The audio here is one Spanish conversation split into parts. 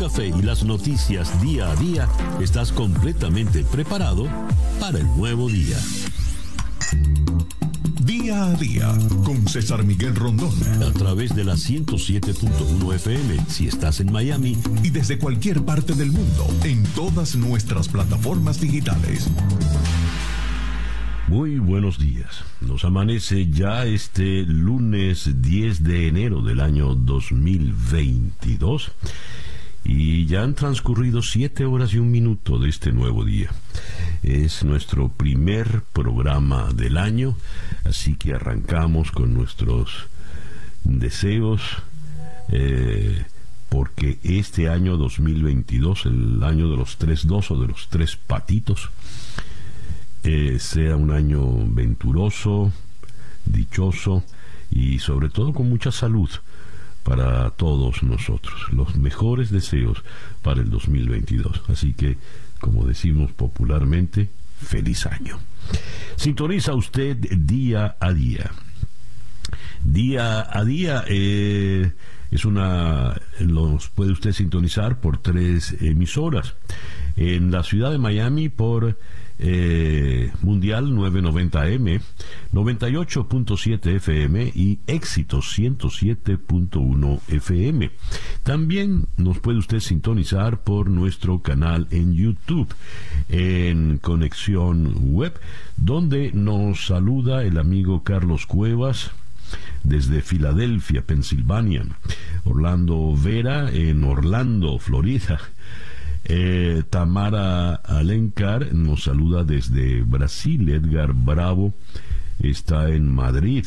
café y las noticias día a día, estás completamente preparado para el nuevo día. Día a día con César Miguel Rondón. A través de la 107.1 FM si estás en Miami. Y desde cualquier parte del mundo en todas nuestras plataformas digitales. Muy buenos días. Nos amanece ya este lunes 10 de enero del año 2022 y ya han transcurrido siete horas y un minuto de este nuevo día. Es nuestro primer programa del año, así que arrancamos con nuestros deseos, eh, porque este año 2022, el año de los tres dos o de los tres patitos, eh, sea un año venturoso, dichoso y sobre todo con mucha salud para todos nosotros. Los mejores deseos para el 2022. Así que, como decimos popularmente, feliz año. Sintoniza usted día a día. Día a día eh, es una los puede usted sintonizar por tres emisoras en la ciudad de Miami por eh, Mundial 990M, 98.7 FM y Éxito 107.1 FM. También nos puede usted sintonizar por nuestro canal en YouTube, en Conexión Web, donde nos saluda el amigo Carlos Cuevas desde Filadelfia, Pensilvania. Orlando Vera en Orlando, Florida. Eh, Tamara Alencar nos saluda desde Brasil. Edgar Bravo está en Madrid.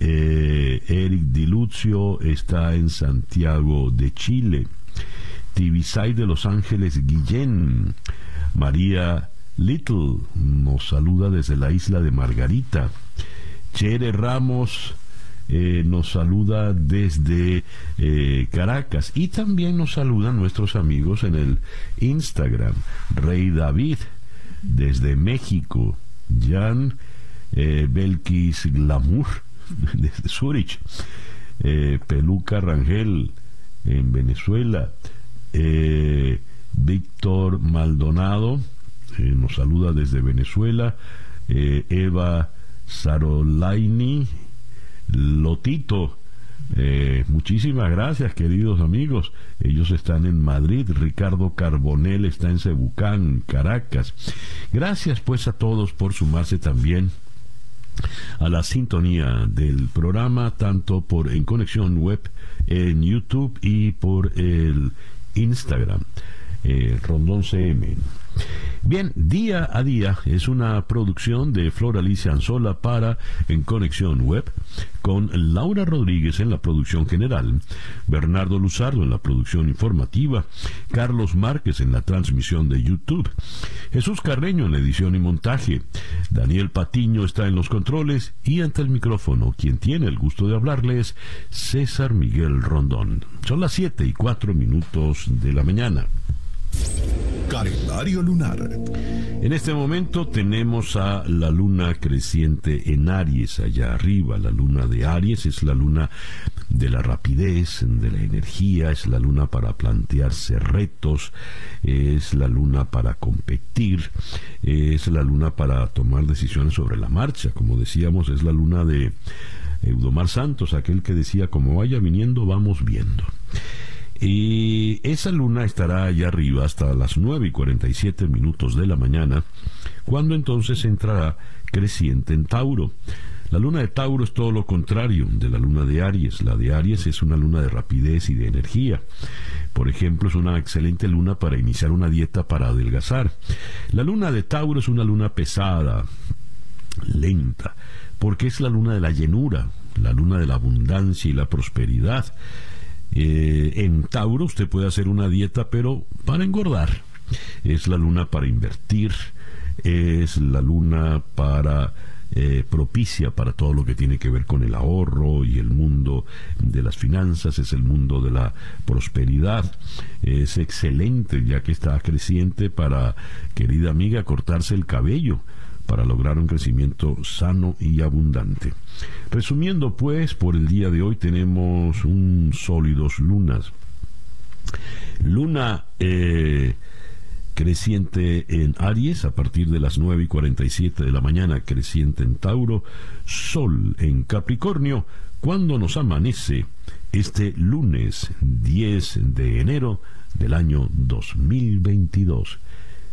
Eh, Eric Dilucio está en Santiago de Chile. Tibisay de Los Ángeles Guillén. María Little nos saluda desde la isla de Margarita. Chere Ramos eh, nos saluda desde eh, Caracas y también nos saludan nuestros amigos en el Instagram. Rey David desde México. Jan eh, Belkis Glamour desde Zurich. Peluca Rangel en Venezuela. Víctor Maldonado nos saluda desde Venezuela. Eva Sarolaini Lotito. Eh, muchísimas gracias, queridos amigos. Ellos están en Madrid. Ricardo Carbonel está en Cebucán, Caracas. Gracias pues a todos por sumarse también a la sintonía del programa, tanto por en conexión web, en YouTube y por el Instagram, eh, Rondón CM. Bien, día a día es una producción de Flor Alicia Anzola para En Conexión Web, con Laura Rodríguez en la producción general, Bernardo Luzardo en la producción informativa, Carlos Márquez en la transmisión de YouTube, Jesús Carreño en la edición y montaje, Daniel Patiño está en los controles y ante el micrófono, quien tiene el gusto de hablarles, César Miguel Rondón. Son las 7 y 4 minutos de la mañana. Calendario lunar. En este momento tenemos a la luna creciente en Aries, allá arriba. La luna de Aries es la luna de la rapidez, de la energía, es la luna para plantearse retos, es la luna para competir, es la luna para tomar decisiones sobre la marcha. Como decíamos, es la luna de Eudomar Santos, aquel que decía, como vaya viniendo, vamos viendo. Y esa luna estará allá arriba hasta las 9 y 47 minutos de la mañana, cuando entonces entrará creciente en Tauro. La luna de Tauro es todo lo contrario de la luna de Aries. La de Aries es una luna de rapidez y de energía. Por ejemplo, es una excelente luna para iniciar una dieta para adelgazar. La luna de Tauro es una luna pesada, lenta, porque es la luna de la llenura, la luna de la abundancia y la prosperidad. Eh, en Tauro usted puede hacer una dieta, pero para engordar. Es la luna para invertir, es la luna para eh, propicia para todo lo que tiene que ver con el ahorro y el mundo de las finanzas, es el mundo de la prosperidad. Es excelente ya que está creciente para, querida amiga, cortarse el cabello para lograr un crecimiento sano y abundante. Resumiendo pues, por el día de hoy tenemos un sol y dos lunas. Luna eh, creciente en Aries a partir de las 9 y 47 de la mañana, creciente en Tauro, Sol en Capricornio, cuando nos amanece este lunes 10 de enero del año 2022.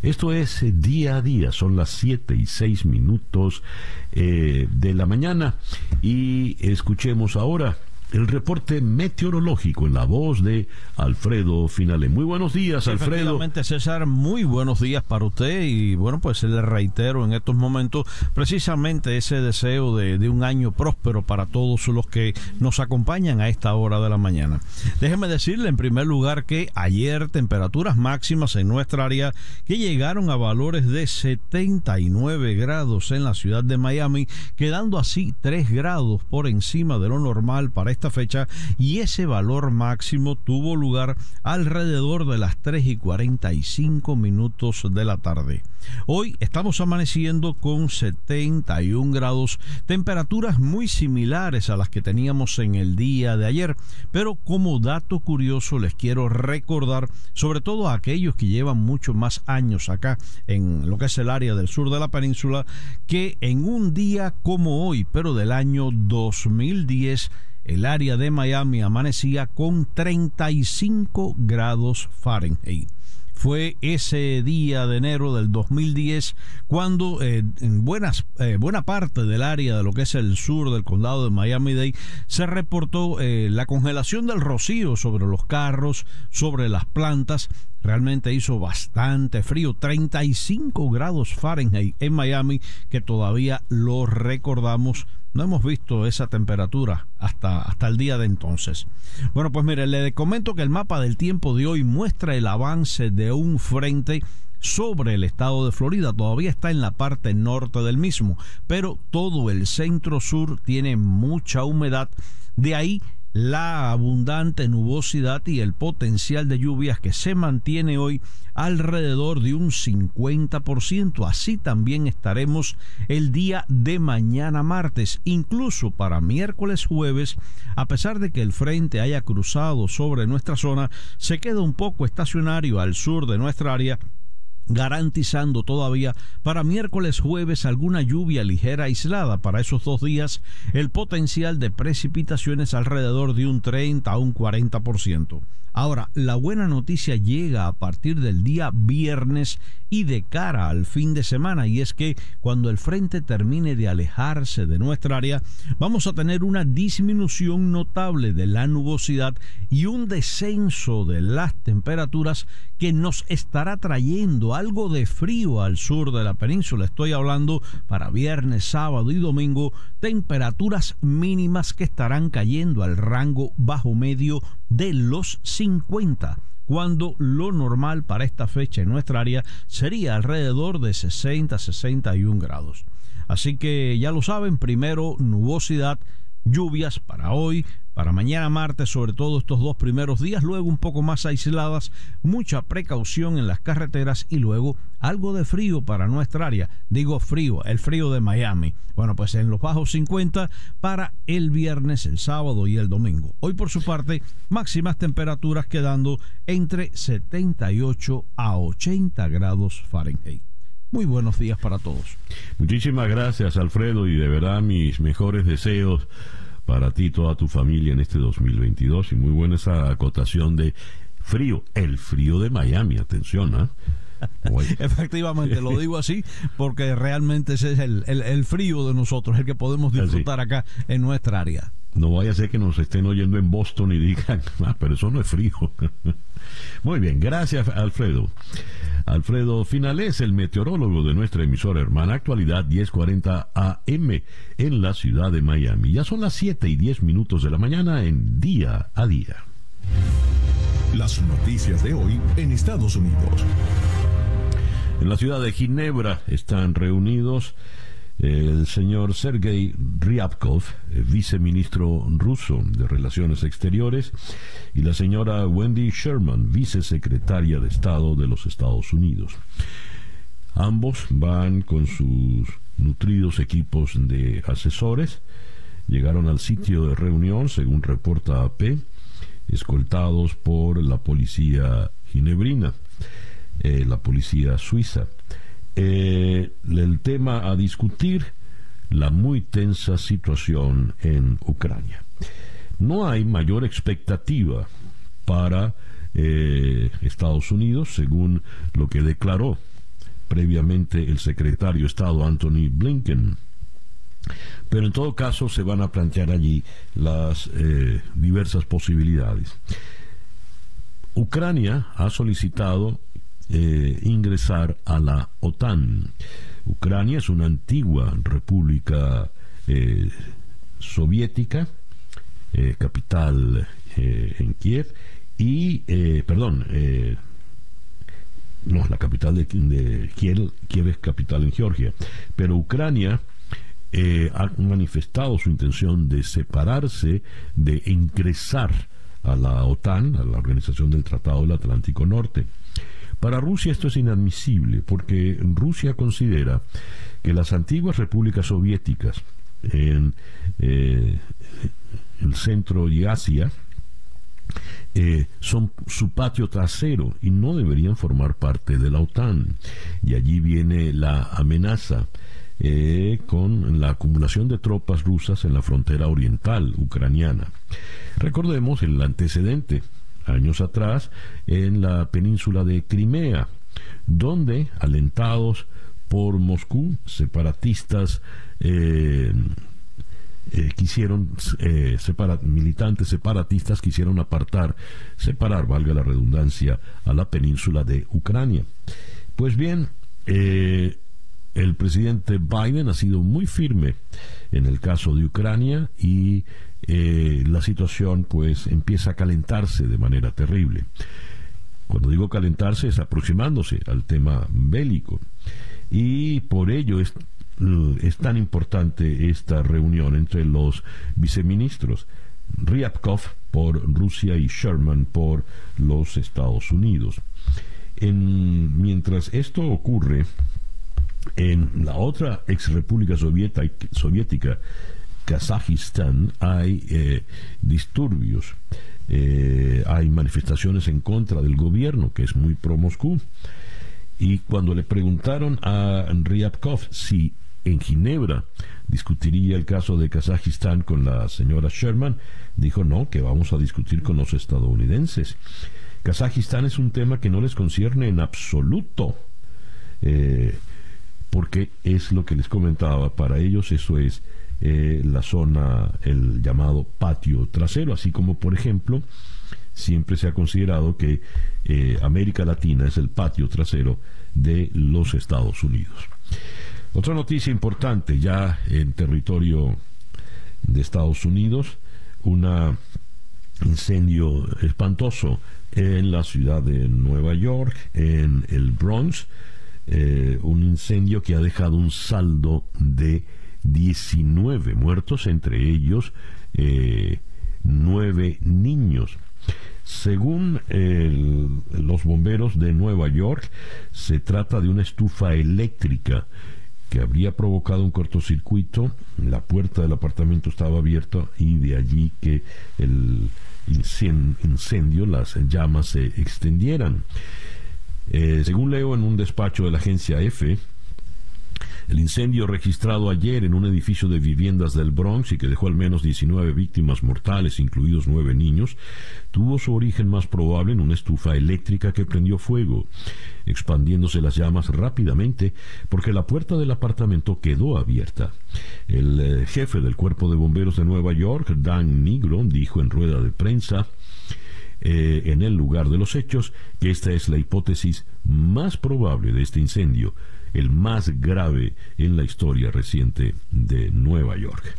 Esto es eh, día a día, son las 7 y 6 minutos eh, de la mañana. Y escuchemos ahora el reporte meteorológico en la voz de Alfredo Finale. Muy buenos días, Alfredo. César, muy buenos días para usted y bueno, pues le reitero en estos momentos precisamente ese deseo de, de, un año próspero para todos los que nos acompañan a esta hora de la mañana. Déjeme decirle en primer lugar que ayer temperaturas máximas en nuestra área que llegaron a valores de 79 grados en la ciudad de Miami, quedando así 3 grados por encima de lo normal para esta fecha y ese valor máximo tuvo lugar alrededor de las 3 y 45 minutos de la tarde. Hoy estamos amaneciendo con 71 grados, temperaturas muy similares a las que teníamos en el día de ayer, pero como dato curioso les quiero recordar, sobre todo a aquellos que llevan mucho más años acá en lo que es el área del sur de la península, que en un día como hoy, pero del año 2010, el área de Miami amanecía con 35 grados Fahrenheit fue ese día de enero del 2010 cuando eh, en buenas, eh, buena parte del área de lo que es el sur del condado de Miami-Dade se reportó eh, la congelación del rocío sobre los carros, sobre las plantas. Realmente hizo bastante frío, 35 grados Fahrenheit en Miami, que todavía lo recordamos no hemos visto esa temperatura hasta, hasta el día de entonces. Bueno, pues mire, le comento que el mapa del tiempo de hoy muestra el avance de un frente sobre el estado de Florida. Todavía está en la parte norte del mismo, pero todo el centro sur tiene mucha humedad. De ahí la abundante nubosidad y el potencial de lluvias que se mantiene hoy alrededor de un 50%. Así también estaremos el día de mañana martes, incluso para miércoles jueves, a pesar de que el frente haya cruzado sobre nuestra zona, se queda un poco estacionario al sur de nuestra área garantizando todavía para miércoles jueves alguna lluvia ligera aislada para esos dos días el potencial de precipitaciones alrededor de un 30 a un 40%. Ahora, la buena noticia llega a partir del día viernes y de cara al fin de semana, y es que cuando el frente termine de alejarse de nuestra área, vamos a tener una disminución notable de la nubosidad y un descenso de las temperaturas que nos estará trayendo algo de frío al sur de la península. Estoy hablando para viernes, sábado y domingo, temperaturas mínimas que estarán cayendo al rango bajo medio de los 50 cuando lo normal para esta fecha en nuestra área sería alrededor de 60-61 grados. Así que ya lo saben, primero nubosidad, lluvias para hoy, para mañana martes, sobre todo estos dos primeros días, luego un poco más aisladas, mucha precaución en las carreteras y luego algo de frío para nuestra área. Digo frío, el frío de Miami. Bueno, pues en los bajos 50 para el viernes, el sábado y el domingo. Hoy por su parte, máximas temperaturas quedando entre 78 a 80 grados Fahrenheit. Muy buenos días para todos. Muchísimas gracias Alfredo y de verdad mis mejores deseos para ti y toda tu familia en este 2022 y muy buena esa acotación de frío, el frío de Miami, atención, ¿ah? Efectivamente, lo digo así porque realmente ese es el, frío de nosotros, el que podemos disfrutar acá en nuestra área. No vaya a ser que nos estén oyendo en Boston y digan, ah, pero eso no es frío. Muy bien, gracias Alfredo. Alfredo Finales, el meteorólogo de nuestra emisora hermana Actualidad 1040 AM en la ciudad de Miami. Ya son las 7 y 10 minutos de la mañana en día a día. Las noticias de hoy en Estados Unidos. En la ciudad de Ginebra están reunidos el señor Sergei Ryabkov, viceministro ruso de Relaciones Exteriores, y la señora Wendy Sherman, vicesecretaria de Estado de los Estados Unidos. Ambos van con sus nutridos equipos de asesores, llegaron al sitio de reunión, según reporta AP, escoltados por la policía ginebrina, eh, la policía suiza. Eh, el tema a discutir, la muy tensa situación en Ucrania. No hay mayor expectativa para eh, Estados Unidos, según lo que declaró previamente el secretario de Estado Anthony Blinken. Pero en todo caso se van a plantear allí las eh, diversas posibilidades. Ucrania ha solicitado eh, ingresar a la OTAN. Ucrania es una antigua república soviética, capital en Kiev, y, eh, perdón, eh, no, la capital de, Kiev, es capital en Georgia, pero Ucrania eh, ha manifestado su intención de separarse, de ingresar a la OTAN, a la Organización del Tratado del Atlántico Norte. Para Rusia esto es inadmisible porque Rusia considera que las antiguas repúblicas soviéticas en el centro y Asia, eh, son su patio trasero y no deberían formar parte de la OTAN. Y allí viene la amenaza eh, con la acumulación de tropas rusas en la frontera oriental ucraniana. Recordemos el antecedente, años atrás, en la península de Crimea, donde, alentados por Moscú, separatistas eh, eh, quisieron, eh, militantes separatistas quisieron apartar, separar, valga la redundancia, a la península de Ucrania. Pues bien, el presidente Biden ha sido muy firme en el caso de Ucrania y la situación pues empieza a calentarse de manera terrible. Cuando digo calentarse es aproximándose al tema bélico y por ello es es tan importante esta reunión entre los viceministros. Ryabkov por Rusia y Sherman por los Estados Unidos. En, mientras esto ocurre, en la otra ex república soviética, Kazajistán, hay eh, disturbios, eh, hay manifestaciones en contra del gobierno, que es muy pro-Moscú. Y cuando le preguntaron a Ryabkov si en Ginebra discutiría el caso de Kazajistán con la señora Sherman, dijo no, que vamos a discutir con los estadounidenses. Kazajistán es un tema que no les concierne en absoluto, eh, porque es lo que les comentaba, para ellos eso es eh, la zona, el llamado patio trasero, así como por ejemplo, siempre se ha considerado que eh, América Latina es el patio trasero de los Estados Unidos. Otra noticia importante ya en territorio de Estados Unidos, un incendio espantoso en la ciudad de Nueva York, en el Bronx, eh, un incendio que ha dejado un saldo de 19 muertos, entre ellos eh, nueve niños. Según los bomberos de Nueva York, se trata de una estufa eléctrica que habría provocado un cortocircuito, la puerta del apartamento estaba abierta y de allí que el incendio, las llamas se extendieran. Eh, según leo en un despacho de la agencia EFE, el incendio registrado ayer en un edificio de viviendas del Bronx y que dejó al menos 19 víctimas mortales, incluidos nueve niños, tuvo su origen más probable en una estufa eléctrica que prendió fuego, expandiéndose las llamas rápidamente porque la puerta del apartamento quedó abierta. El eh, jefe del Cuerpo de Bomberos de Nueva York, Dan Nigro, dijo en rueda de prensa eh, en el lugar de los hechos que esta es la hipótesis más probable de este incendio el más grave en la historia reciente de Nueva York.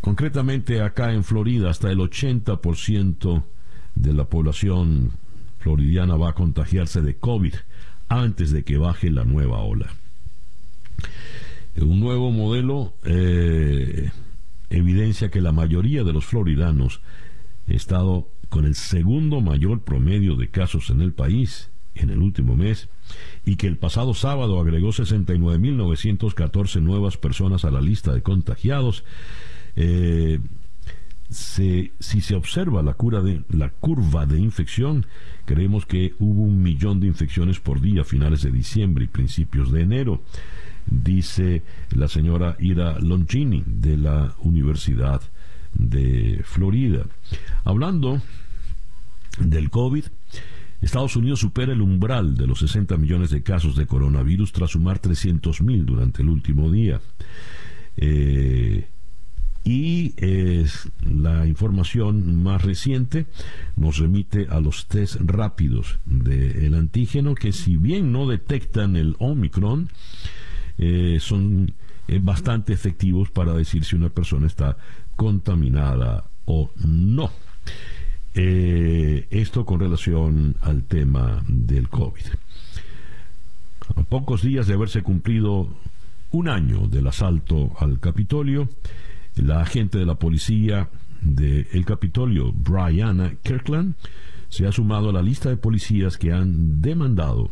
Concretamente acá en Florida, hasta el 80% de la población floridiana va a contagiarse de COVID antes de que baje la nueva ola. Un nuevo modelo eh, evidencia que la mayoría de los floridanos ha estado con el segundo mayor promedio de casos en el país en el último mes y que el pasado sábado agregó 69.914 nuevas personas a la lista de contagiados. Eh, si se observa la, cura de, la curva de infección, creemos que hubo un millón de infecciones por día a finales de diciembre y principios de enero, dice la señora Ira Longini de la Universidad de Florida. Hablando del COVID, Estados Unidos supera el umbral de los 60 millones de casos de coronavirus tras sumar 300 mil durante el último día. Eh, y es la información más reciente nos remite a los test rápidos del antígeno que si bien no detectan el Omicron, eh, son eh, bastante efectivos para decir si una persona está contaminada o no. Eh, esto con relación al tema del COVID. A pocos días de haberse cumplido un año del asalto al Capitolio, la agente de la policía del Capitolio, Brianna Kirkland, se ha sumado a la lista de policías que han demandado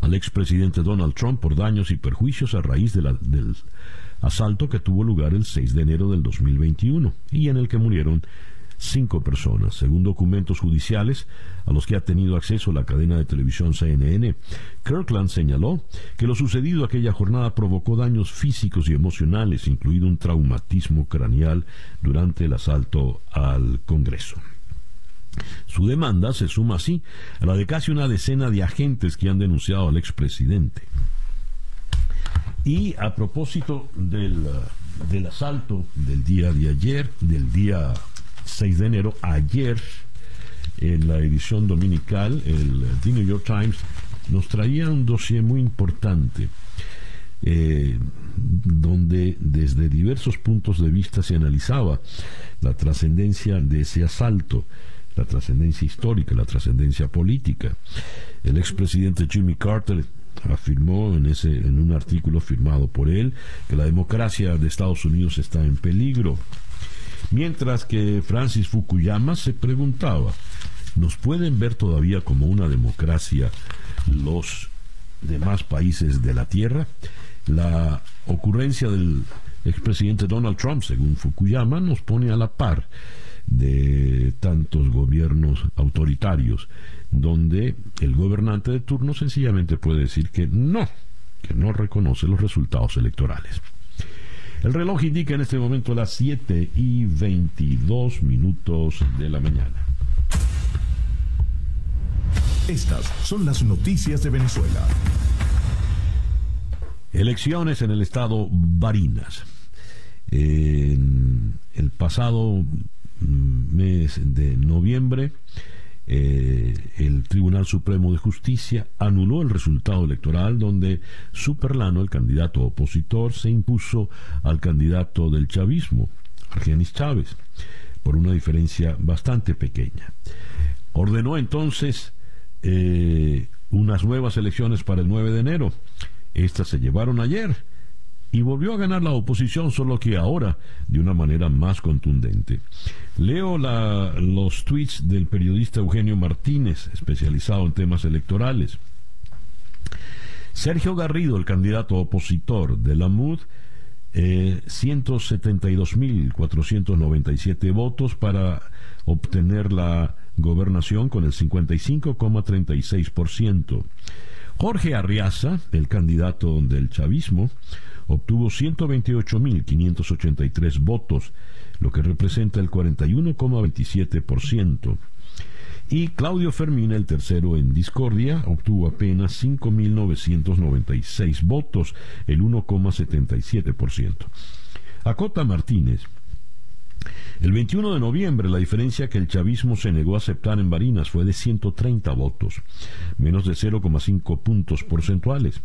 al expresidente Donald Trump por daños y perjuicios a raíz del asalto que tuvo lugar el 6 de enero del 2021 y en el que murieron cinco personas, según documentos judiciales a los que ha tenido acceso la cadena de televisión CNN. Kirkland señaló que lo sucedido aquella jornada provocó daños físicos y emocionales, incluido un traumatismo craneal durante el asalto al Congreso. Su demanda se suma así a la de casi una decena de agentes que han denunciado al expresidente. Y a propósito del, del asalto del día de ayer, del día 6 de enero, ayer, en la edición dominical, el The New York Times nos traía un dossier muy importante, eh, donde desde diversos puntos de vista se analizaba la trascendencia de ese asalto, la trascendencia histórica, la trascendencia política. El expresidente Jimmy Carter afirmó en, ese, en un artículo firmado por él que la democracia de Estados Unidos está en peligro Mientras que Francis Fukuyama se preguntaba, ¿nos pueden ver todavía como una democracia los demás países de la Tierra? La ocurrencia del expresidente Donald Trump, según Fukuyama, nos pone a la par de tantos gobiernos autoritarios, donde el gobernante de turno sencillamente puede decir que no, que no reconoce los resultados electorales. El reloj indica en este momento las 7 y 22 minutos de la mañana. Estas son las noticias de Venezuela. Elecciones en el estado Barinas. En el pasado mes de noviembre, eh, el Tribunal Supremo de Justicia anuló el resultado electoral donde Superlano, el candidato opositor, se impuso al candidato del chavismo, Argenis Chávez, por una diferencia bastante pequeña. Ordenó entonces eh, unas nuevas elecciones para el 9 de enero. Estas se llevaron ayer y volvió a ganar la oposición, solo que ahora de una manera más contundente. Leo los tweets del periodista Eugenio Martínez, especializado en temas electorales. Sergio Garrido, el candidato opositor de la MUD, eh, 172.497 votos para obtener la gobernación con el 55,36%. Jorge Arriaza, el candidato del chavismo, obtuvo 128.583 votos, lo que representa el 41,27%. Y Claudio Fermín, el tercero en discordia, obtuvo apenas 5.996 votos, el 1,77%. Acota Martínez, el 21 de noviembre, la diferencia que el chavismo se negó a aceptar en Barinas fue de 130 votos, menos de 0,5 puntos porcentuales.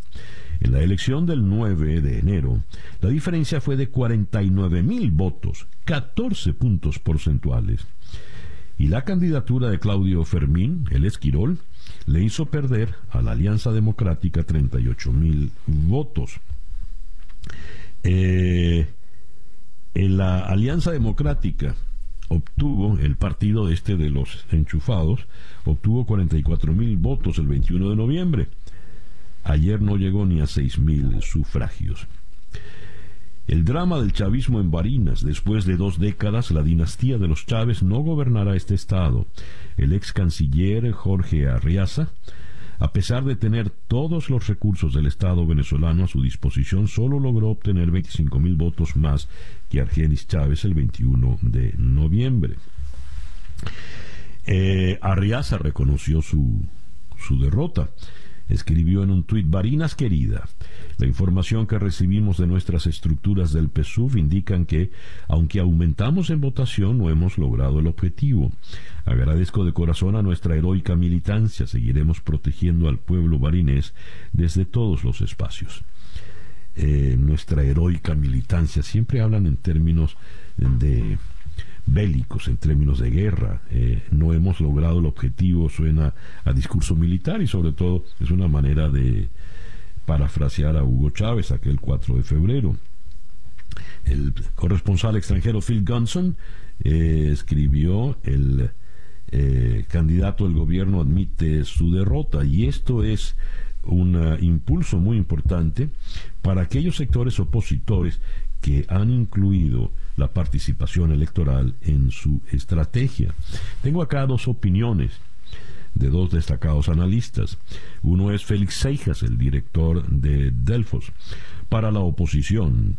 En la elección del 9 de enero, la diferencia fue de 49 mil votos, 14 puntos porcentuales. Y la candidatura de Claudio Fermín, el Esquirol, le hizo perder a la Alianza Democrática 38 mil votos. Eh, en la Alianza Democrática obtuvo, el partido este de los enchufados, obtuvo 44 mil votos el 21 de noviembre. Ayer no llegó ni a 6 mil sufragios. El drama del chavismo en Barinas. Después de dos décadas, la dinastía de los Chávez no gobernará este estado. El ex canciller Jorge Arriaza, a pesar de tener todos los recursos del Estado venezolano a su disposición, solo logró obtener 25 mil votos más que Argenis Chávez el 21 de noviembre. Eh, Arriaza reconoció su, su derrota escribió en un tuit, Barinas querida, la información que recibimos de nuestras estructuras del PSUV indican que, aunque aumentamos en votación, no hemos logrado el objetivo. Agradezco de corazón a nuestra heroica militancia, seguiremos protegiendo al pueblo barinés desde todos los espacios. Eh, nuestra heroica militancia, siempre hablan en términos de bélicos en términos de guerra. Eh, no hemos logrado el objetivo, suena a discurso militar y sobre todo es una manera de parafrasear a Hugo Chávez aquel 4 de febrero. El corresponsal extranjero Phil Gunson eh, escribió el eh, candidato del gobierno admite su derrota y esto es un impulso muy importante para aquellos sectores opositores que han incluido la participación electoral en su estrategia. Tengo acá dos opiniones de dos destacados analistas. Uno es Félix Seijas, el director de Delfos. Para la oposición,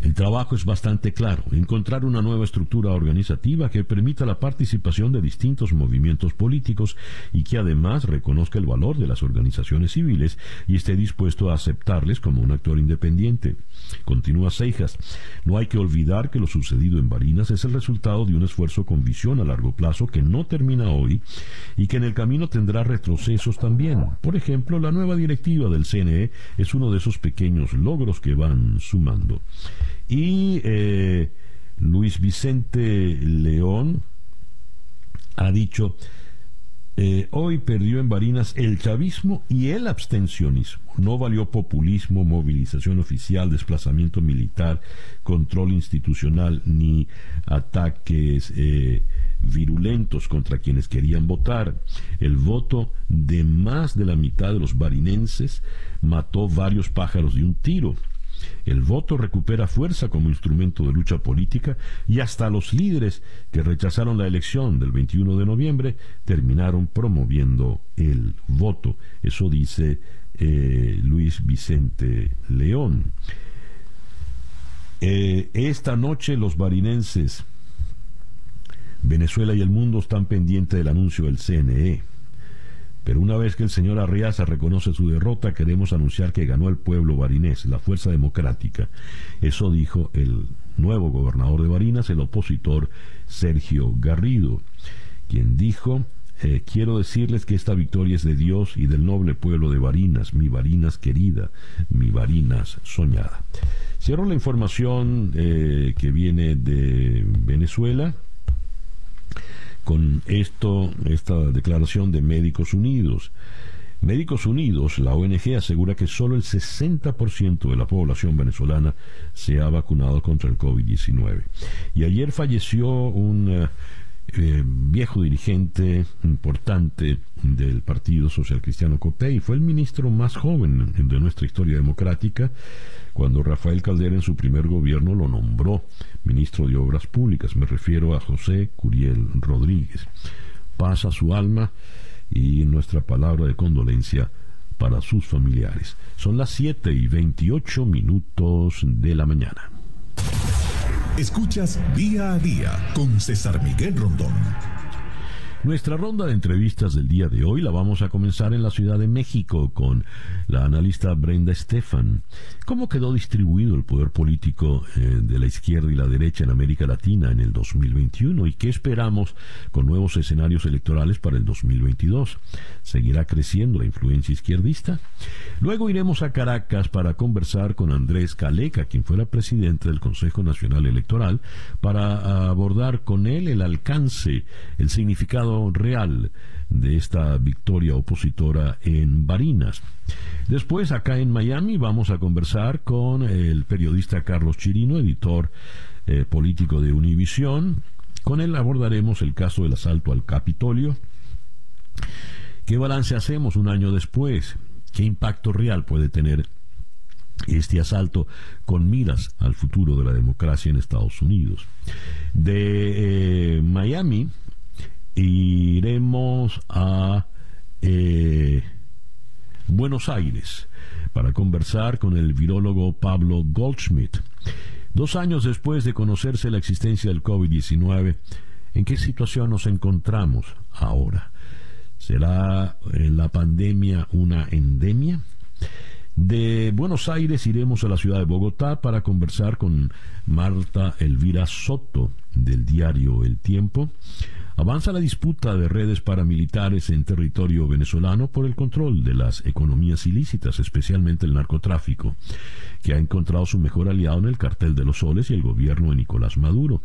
el trabajo es bastante claro, encontrar una nueva estructura organizativa que permita la participación de distintos movimientos políticos y que además reconozca el valor de las organizaciones civiles y esté dispuesto a aceptarles como un actor independiente. Continúa Seijas, no hay que olvidar que lo sucedido en Barinas es el resultado de un esfuerzo con visión a largo plazo que no termina hoy y que en el camino tendrá retrocesos también. Por ejemplo, la nueva directiva del CNE es uno de esos pequeños logros que van sumando. Y eh, Luis Vicente León ha dicho, eh, hoy perdió en Barinas el chavismo y el abstencionismo. No valió populismo, movilización oficial, desplazamiento militar, control institucional ni ataques eh, virulentos contra quienes querían votar. El voto de más de la mitad de los barinenses mató varios pájaros de un tiro. El voto recupera fuerza como instrumento de lucha política y hasta los líderes que rechazaron la elección del 21 de noviembre terminaron promoviendo el voto. Eso dice eh, Luis Vicente León. Eh, esta noche los barinenses, Venezuela y el mundo están pendientes del anuncio del CNE. Pero una vez que el señor Arriaza reconoce su derrota, queremos anunciar que ganó el pueblo barinés, la fuerza democrática. Eso dijo el nuevo gobernador de Barinas, el opositor Sergio Garrido, quien dijo, eh, quiero decirles que esta victoria es de Dios y del noble pueblo de Barinas, mi Barinas querida, mi Barinas soñada. Cierro la información eh, que viene de Venezuela con esto, esta declaración de Médicos Unidos. Médicos Unidos, la ONG, asegura que solo el 60% de la población venezolana se ha vacunado contra el COVID-19. Y ayer falleció un eh, eh, viejo dirigente importante del Partido Social Cristiano COPEI. Fue el ministro más joven de nuestra historia democrática cuando Rafael Caldera en su primer gobierno lo nombró ministro de Obras Públicas. Me refiero a José Curiel Rodríguez. Pasa su alma y nuestra palabra de condolencia para sus familiares. Son las 7 y 28 minutos de la mañana. Escuchas día a día con César Miguel Rondón. Nuestra ronda de entrevistas del día de hoy la vamos a comenzar en la Ciudad de México con la analista Brenda Estefan. ¿Cómo quedó distribuido el poder político eh, de la izquierda y la derecha en América Latina en el 2021 y qué esperamos con nuevos escenarios electorales para el 2022? ¿Seguirá creciendo la influencia izquierdista? Luego iremos a Caracas para conversar con Andrés Caleca, quien fuera presidente del Consejo Nacional Electoral, para abordar con él el alcance, el significado real de esta victoria opositora en Barinas. Después, acá en Miami, vamos a conversar con el periodista Carlos Chirino, editor eh, político de Univisión. Con él abordaremos el caso del asalto al Capitolio. ¿Qué balance hacemos un año después? ¿Qué impacto real puede tener este asalto con miras al futuro de la democracia en Estados Unidos. De eh, Miami iremos a eh, Buenos Aires para conversar con el virólogo Pablo Goldschmidt. Dos años después de conocerse la existencia del COVID-19, ¿en qué situación nos encontramos ahora? ¿Será eh, la pandemia una endemia? De Buenos Aires iremos a la ciudad de Bogotá para conversar con Marta Elvira Soto del diario El Tiempo. Avanza la disputa de redes paramilitares en territorio venezolano por el control de las economías ilícitas, especialmente el narcotráfico, que ha encontrado su mejor aliado en el cartel de los soles y el gobierno de Nicolás Maduro.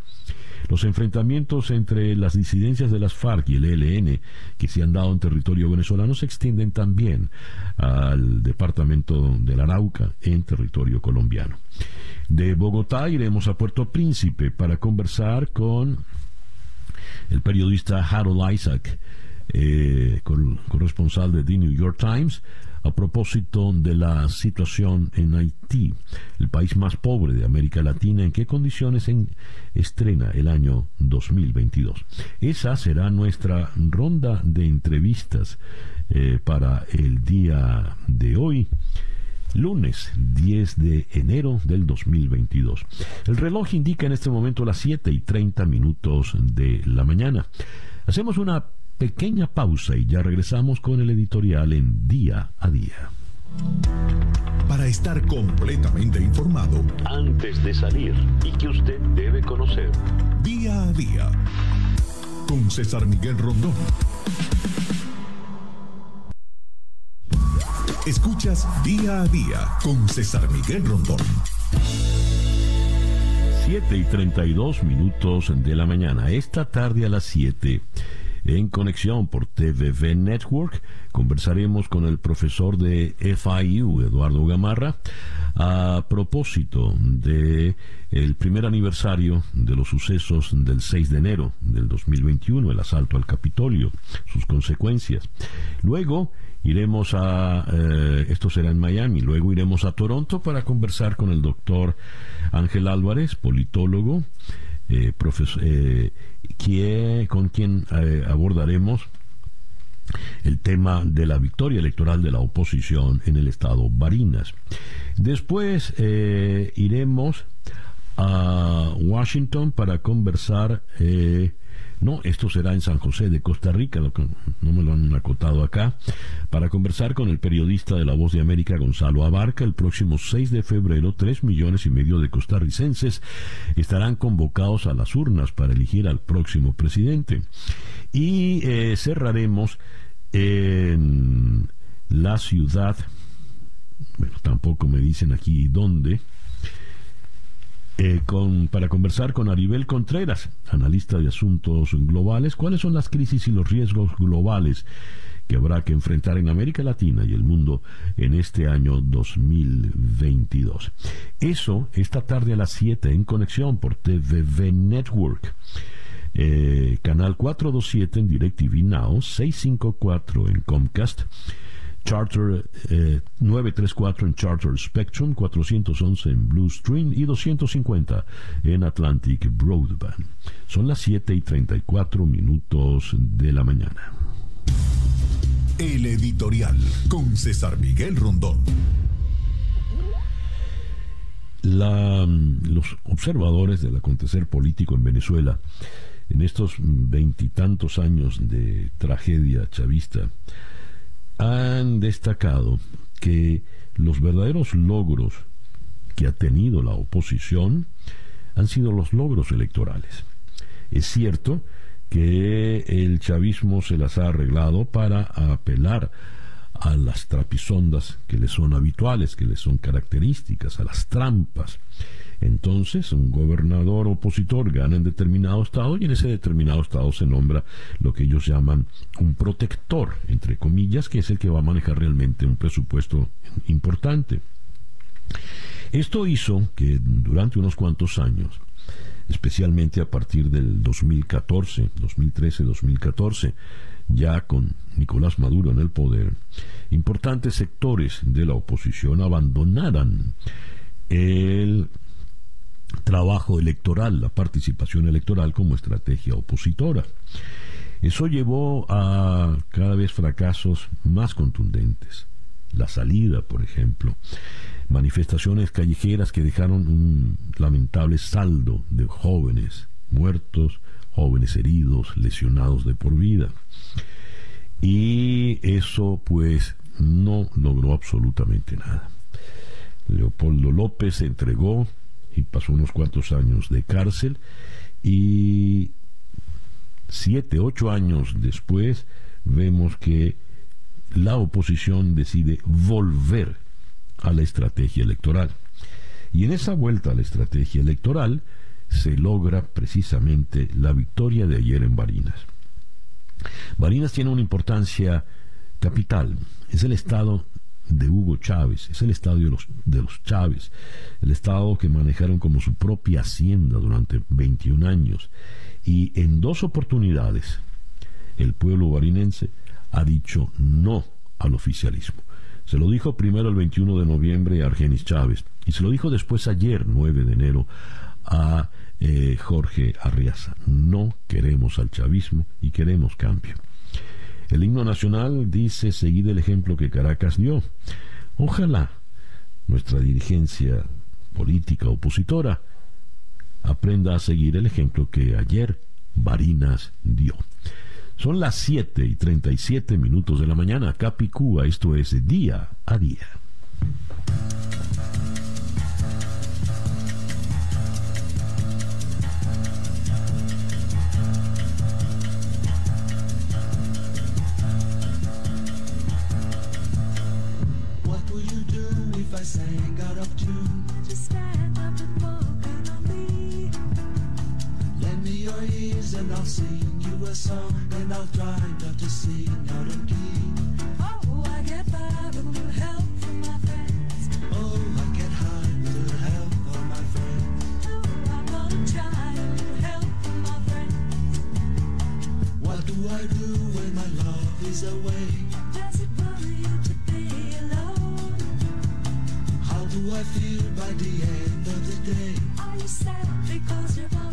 Los enfrentamientos entre las disidencias de las FARC y el ELN que se han dado en territorio venezolano se extienden también al departamento del Arauca en territorio colombiano. De Bogotá iremos a Puerto Príncipe para conversar con el periodista Harold Isaac, eh, corresponsal de The New York Times, a propósito de la situación en Haití, el país más pobre de América Latina, en qué condiciones en, estrena el año 2022. Esa será nuestra ronda de entrevistas eh, para el día de hoy lunes 10 de enero del 2022. El reloj indica en este momento las 7 y 30 minutos de la mañana. Hacemos una pequeña pausa y ya regresamos con el editorial en día a día. Para estar completamente informado antes de salir y que usted debe conocer día a día con César Miguel Rondón. Escuchas día a día con César Miguel Rondón. 7 y 32 minutos de la mañana. Esta tarde a las 7 en conexión por TVV Network. Conversaremos con el profesor de FIU, Eduardo Gamarra, a propósito de el primer aniversario de los sucesos del 6 de enero del 2021, el asalto al Capitolio, sus consecuencias. Luego iremos a, eh, esto será en Miami, luego iremos a Toronto para conversar con el doctor Ángel Álvarez, politólogo, eh, eh, con quien eh, abordaremos el tema de la victoria electoral de la oposición en el estado Barinas. Después iremos a Washington para conversar no, esto será en San José de Costa Rica, no me lo han acotado acá, para conversar con el periodista de La Voz de América, Gonzalo Abarca, el próximo 6 de febrero, tres millones y medio de costarricenses estarán convocados a las urnas para elegir al próximo presidente. Y eh, cerraremos en la ciudad, bueno, tampoco me dicen aquí dónde, eh, con, para conversar con Aribel Contreras, analista de asuntos globales, cuáles son las crisis y los riesgos globales que habrá que enfrentar en América Latina y el mundo en este año 2022. Eso esta tarde a las 7 en conexión por TVV Network. Eh, canal 427 en DirecTV Now, 654 en Comcast Charter 934 eh, en Charter Spectrum, 411 en Blue Stream y 250 en Atlantic Broadband. Son las 7 y 34 minutos de la mañana. El editorial con César Miguel Rondón. los observadores del acontecer político en Venezuela en estos veintitantos años de tragedia chavista han destacado que los verdaderos logros que ha tenido la oposición han sido los logros electorales. Es cierto que el chavismo se las ha arreglado para apelar a las trapisondas que le son habituales, que le son características, a las trampas, entonces, un gobernador opositor gana en determinado estado y en ese determinado estado se nombra lo que ellos llaman un protector, entre comillas, que es el que va a manejar realmente un presupuesto importante. Esto hizo que durante unos cuantos años especialmente a partir del 2014, 2013, 2014, ya con Nicolás Maduro en el poder, importantes sectores de la oposición abandonaran el trabajo electoral, la participación electoral como estrategia opositora. Eso llevó a cada vez fracasos más contundentes. La salida, por ejemplo, manifestaciones callejeras que dejaron un lamentable saldo de jóvenes muertos, jóvenes heridos, lesionados de por vida. Y eso pues no logró absolutamente nada. Leopoldo López se entregó y pasó unos cuantos años de cárcel y siete, ocho años después vemos que la oposición decide volver a la estrategia electoral. Y en esa vuelta a la estrategia electoral se logra precisamente la victoria de ayer en Barinas. Barinas tiene una importancia capital, es el estado de Hugo Chávez, es el estado de los, de los Chávez, el estado que manejaron como su propia hacienda durante 21 años. Y en dos oportunidades el pueblo barinense ha dicho no al oficialismo. Se lo dijo primero el 21 de noviembre a Argenis Chávez y se lo dijo después ayer, 9 de enero, a eh, Jorge Arriaza. No queremos al chavismo y queremos cambio. El himno nacional dice seguir el ejemplo que Caracas dio. Ojalá nuestra dirigencia política opositora aprenda a seguir el ejemplo que ayer Barinas dio. Son las 7 y 37 minutos de la mañana, Capicúa, esto es día a día. if I sang out of tune. Just stand up and walk out on me. Lend me your ears and I'll sing you a song, and I'll try not to sing out of key. Oh, I get by with your help from my friends. Oh, I get high with your help from my friends. Oh, I'm gonna try with little help from my friends. What do I do when my love is away? do I feel by the end of the day? Are you sad because you're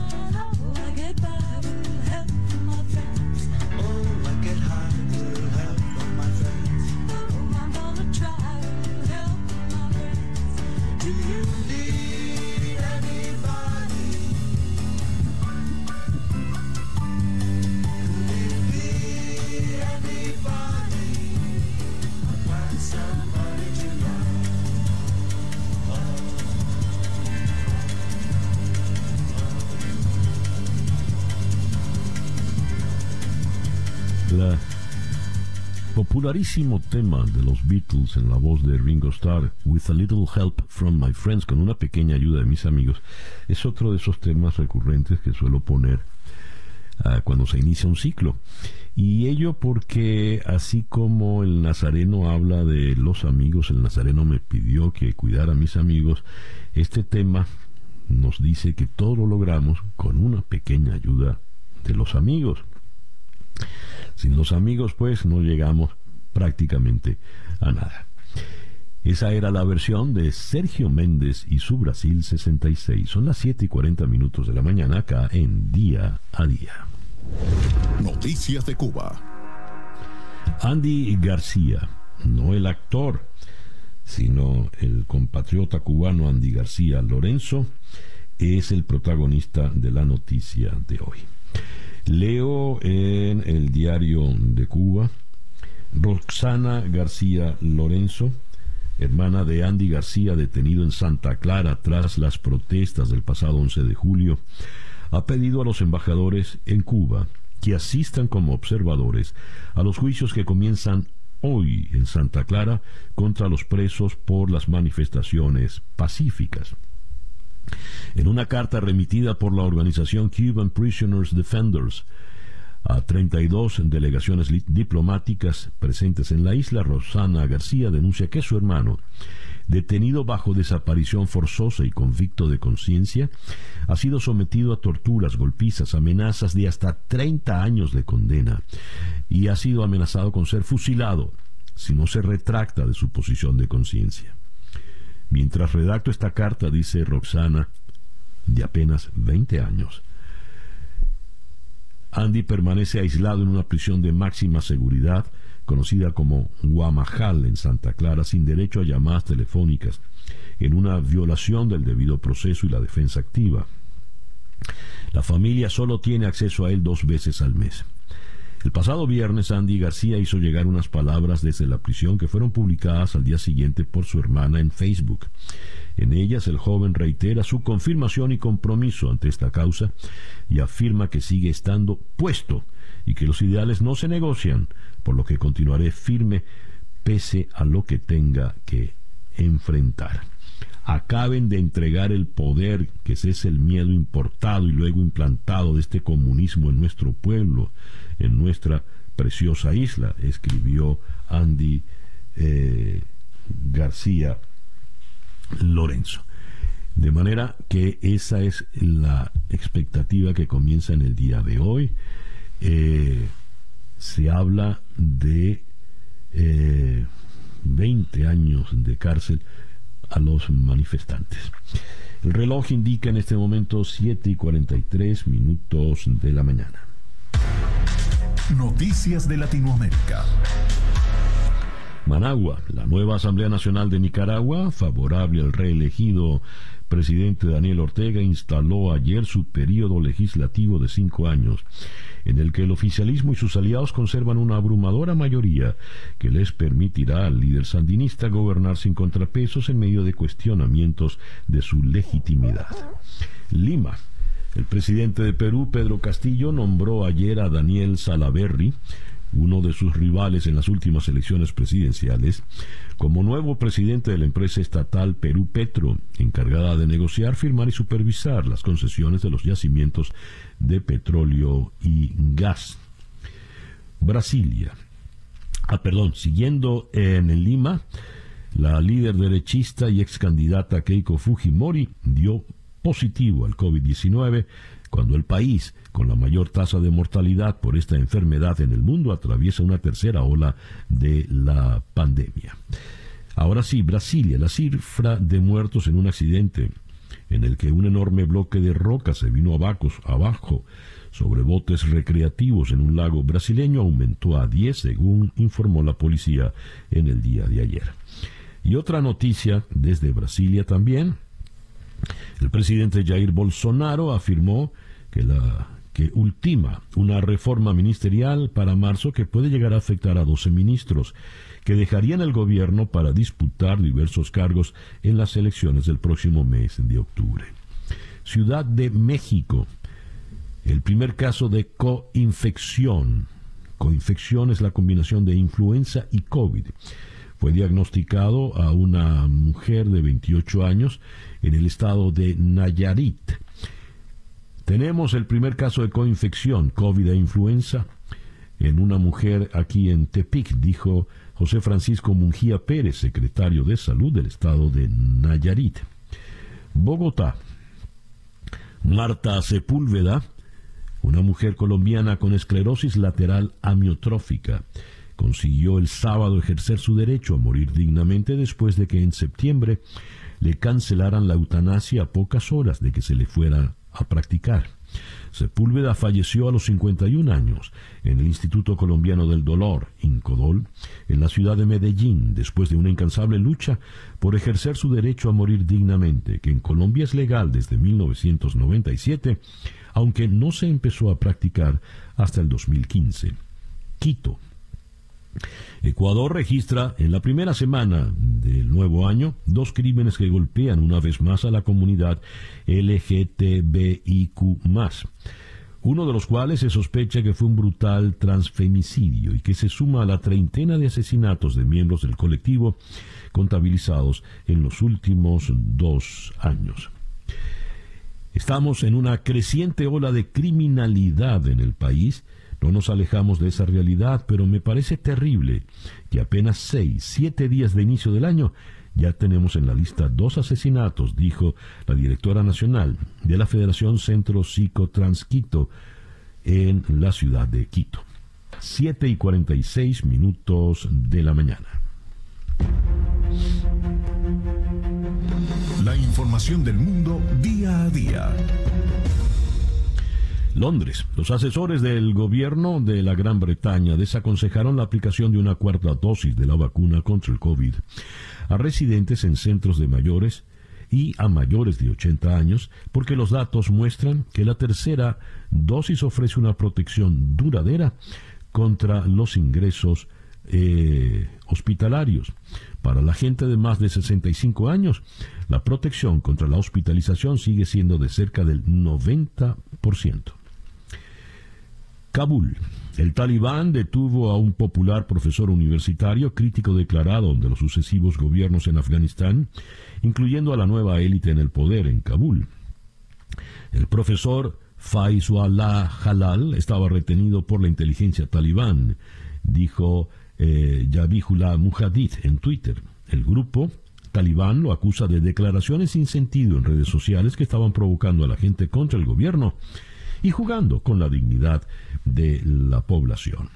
popularísimo tema de los Beatles en la voz de Ringo Starr, With a Little Help from My Friends, con una pequeña ayuda de mis amigos, es otro de esos temas recurrentes que suelo poner ah, cuando se inicia un ciclo. Y ello porque así como el nazareno habla de los amigos, el nazareno me pidió que cuidara a mis amigos, este tema nos dice que todo lo logramos con una pequeña ayuda de los amigos. Sin los amigos, pues, no llegamos prácticamente a nada. Esa era la versión de Sergio Méndez y su Brasil 66. Son las 7 y 40 minutos de la mañana acá en Día a Día. Noticias de Cuba. Andy García, no el actor, sino el compatriota cubano Andy García Lorenzo, es el protagonista de la noticia de hoy. Leo en el diario de Cuba, Roxana García Lorenzo, hermana de Andy García, detenido en Santa Clara tras las protestas del pasado 11 de julio, ha pedido a los embajadores en Cuba que asistan como observadores a los juicios que comienzan hoy en Santa Clara contra los presos por las manifestaciones pacíficas. En una carta remitida por la organización Cuban Prisoners Defenders a 32 delegaciones diplomáticas presentes en la isla, Rosana García denuncia que su hermano, detenido bajo desaparición forzosa y convicto de conciencia, ha sido sometido a torturas, golpizas, amenazas de hasta 30 años de condena y ha sido amenazado con ser fusilado si no se retracta de su posición de conciencia. Mientras redacto esta carta, dice Roxana, de apenas 20 años, Andy permanece aislado en una prisión de máxima seguridad, conocida como Guamajal en Santa Clara, sin derecho a llamadas telefónicas, en una violación del debido proceso y la defensa activa. La familia solo tiene acceso a él dos veces al mes. El pasado viernes, Andy García hizo llegar unas palabras desde la prisión que fueron publicadas al día siguiente por su hermana en Facebook. En ellas, el joven reitera su confirmación y compromiso ante esta causa y afirma que sigue estando puesto y que los ideales no se negocian, por lo que continuaré firme pese a lo que tenga que enfrentar acaben de entregar el poder, que es el miedo importado y luego implantado de este comunismo en nuestro pueblo, en nuestra preciosa isla, escribió Andy eh, García Lorenzo. De manera que esa es la expectativa que comienza en el día de hoy. Eh, se habla de 20 eh, años de cárcel a los manifestantes. El reloj indica en este momento 7 y 43 minutos de la mañana. Noticias de Latinoamérica. Managua, la nueva Asamblea Nacional de Nicaragua, favorable al reelegido presidente Daniel Ortega, instaló ayer su periodo legislativo de cinco años en el que el oficialismo y sus aliados conservan una abrumadora mayoría que les permitirá al líder sandinista gobernar sin contrapesos en medio de cuestionamientos de su legitimidad. Lima. El presidente de Perú, Pedro Castillo, nombró ayer a Daniel Salaverry, uno de sus rivales en las últimas elecciones presidenciales, como nuevo presidente de la empresa estatal Perú Petro, encargada de negociar, firmar y supervisar las concesiones de los yacimientos de petróleo y gas. Brasilia. Ah, perdón, siguiendo en Lima, la líder derechista y ex candidata Keiko Fujimori dio positivo al COVID-19 cuando el país, con la mayor tasa de mortalidad por esta enfermedad en el mundo, atraviesa una tercera ola de la pandemia. Ahora sí, Brasilia, la cifra de muertos en un accidente en el que un enorme bloque de roca se vino abajo sobre botes recreativos en un lago brasileño aumentó a 10, según informó la policía en el día de ayer. Y otra noticia desde Brasilia también. El presidente Jair Bolsonaro afirmó que la que ultima una reforma ministerial para marzo que puede llegar a afectar a 12 ministros que dejarían el gobierno para disputar diversos cargos en las elecciones del próximo mes de octubre. Ciudad de México. El primer caso de coinfección. Coinfección es la combinación de influenza y COVID. Fue diagnosticado a una mujer de 28 años en el estado de Nayarit. Tenemos el primer caso de coinfección, COVID e influenza, en una mujer aquí en Tepic, dijo José Francisco Mungía Pérez, secretario de Salud del estado de Nayarit. Bogotá. Marta Sepúlveda, una mujer colombiana con esclerosis lateral amiotrófica, consiguió el sábado ejercer su derecho a morir dignamente después de que en septiembre le cancelaran la eutanasia a pocas horas de que se le fuera a practicar. Sepúlveda falleció a los 51 años en el Instituto Colombiano del Dolor, Incodol, en la ciudad de Medellín, después de una incansable lucha por ejercer su derecho a morir dignamente, que en Colombia es legal desde 1997, aunque no se empezó a practicar hasta el 2015. Quito, Ecuador registra en la primera semana del nuevo año dos crímenes que golpean una vez más a la comunidad LGTBIQ uno de los cuales se sospecha que fue un brutal transfemicidio y que se suma a la treintena de asesinatos de miembros del colectivo contabilizados en los últimos dos años. Estamos en una creciente ola de criminalidad en el país no nos alejamos de esa realidad, pero me parece terrible que apenas seis, siete días de inicio del año ya tenemos en la lista dos asesinatos, dijo la directora nacional de la Federación Centro Psicotransquito en la ciudad de Quito. Siete y cuarenta y seis minutos de la mañana. La información del mundo día a día. Londres. Los asesores del gobierno de la Gran Bretaña desaconsejaron la aplicación de una cuarta dosis de la vacuna contra el COVID a residentes en centros de mayores y a mayores de 80 años porque los datos muestran que la tercera dosis ofrece una protección duradera contra los ingresos eh, hospitalarios. Para la gente de más de 65 años, la protección contra la hospitalización sigue siendo de cerca del 90%. Kabul. El talibán detuvo a un popular profesor universitario crítico declarado de los sucesivos gobiernos en Afganistán, incluyendo a la nueva élite en el poder en Kabul. El profesor Faisullah Halal estaba retenido por la inteligencia talibán, dijo eh, Yabihullah Mujadid en Twitter. El grupo talibán lo acusa de declaraciones sin sentido en redes sociales que estaban provocando a la gente contra el gobierno y jugando con la dignidad de la población.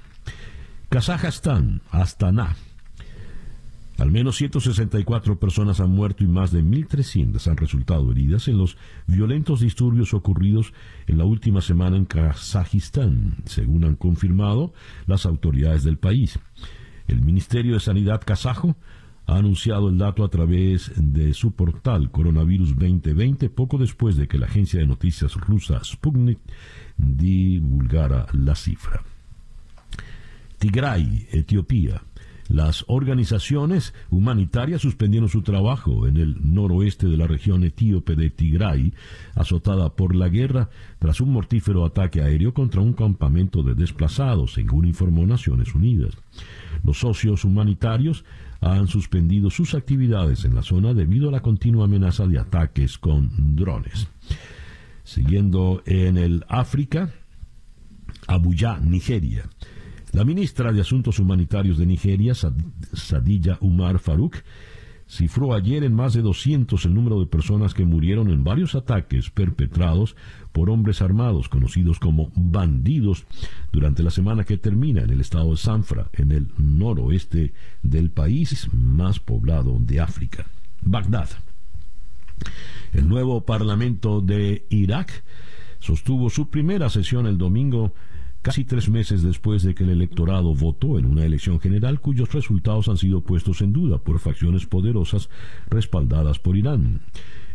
Kazajstán, Astana. Al menos 164 personas han muerto y más de 1.300 han resultado heridas en los violentos disturbios ocurridos en la última semana en Kazajistán, según han confirmado las autoridades del país. El Ministerio de Sanidad kazajo ha anunciado el dato a través de su portal Coronavirus 2020 poco después de que la agencia de noticias rusa Sputnik divulgara la cifra. Tigray, Etiopía. Las organizaciones humanitarias suspendieron su trabajo en el noroeste de la región etíope de Tigray, azotada por la guerra tras un mortífero ataque aéreo contra un campamento de desplazados, según informó Naciones Unidas. Los socios humanitarios han suspendido sus actividades en la zona debido a la continua amenaza de ataques con drones. Siguiendo en el África, Abuya, Nigeria. La ministra de Asuntos Humanitarios de Nigeria, Sadilla Umar Farouk, cifró ayer en más de 200 el número de personas que murieron en varios ataques perpetrados por hombres armados conocidos como bandidos durante la semana que termina en el estado de Sanfra, en el noroeste del país más poblado de África, Bagdad. El nuevo Parlamento de Irak sostuvo su primera sesión el domingo casi tres meses después de que el electorado votó en una elección general cuyos resultados han sido puestos en duda por facciones poderosas respaldadas por Irán.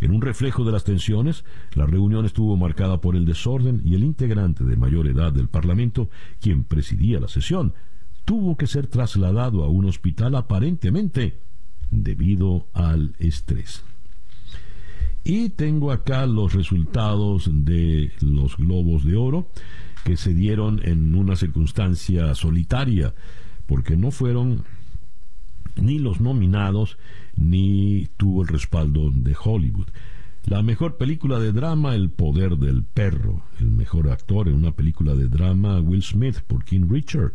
En un reflejo de las tensiones, la reunión estuvo marcada por el desorden y el integrante de mayor edad del Parlamento, quien presidía la sesión, tuvo que ser trasladado a un hospital aparentemente debido al estrés. Y tengo acá los resultados de los globos de oro que se dieron en una circunstancia solitaria, porque no fueron ni los nominados ni tuvo el respaldo de Hollywood. La mejor película de drama, El poder del perro. El mejor actor en una película de drama, Will Smith por King Richard.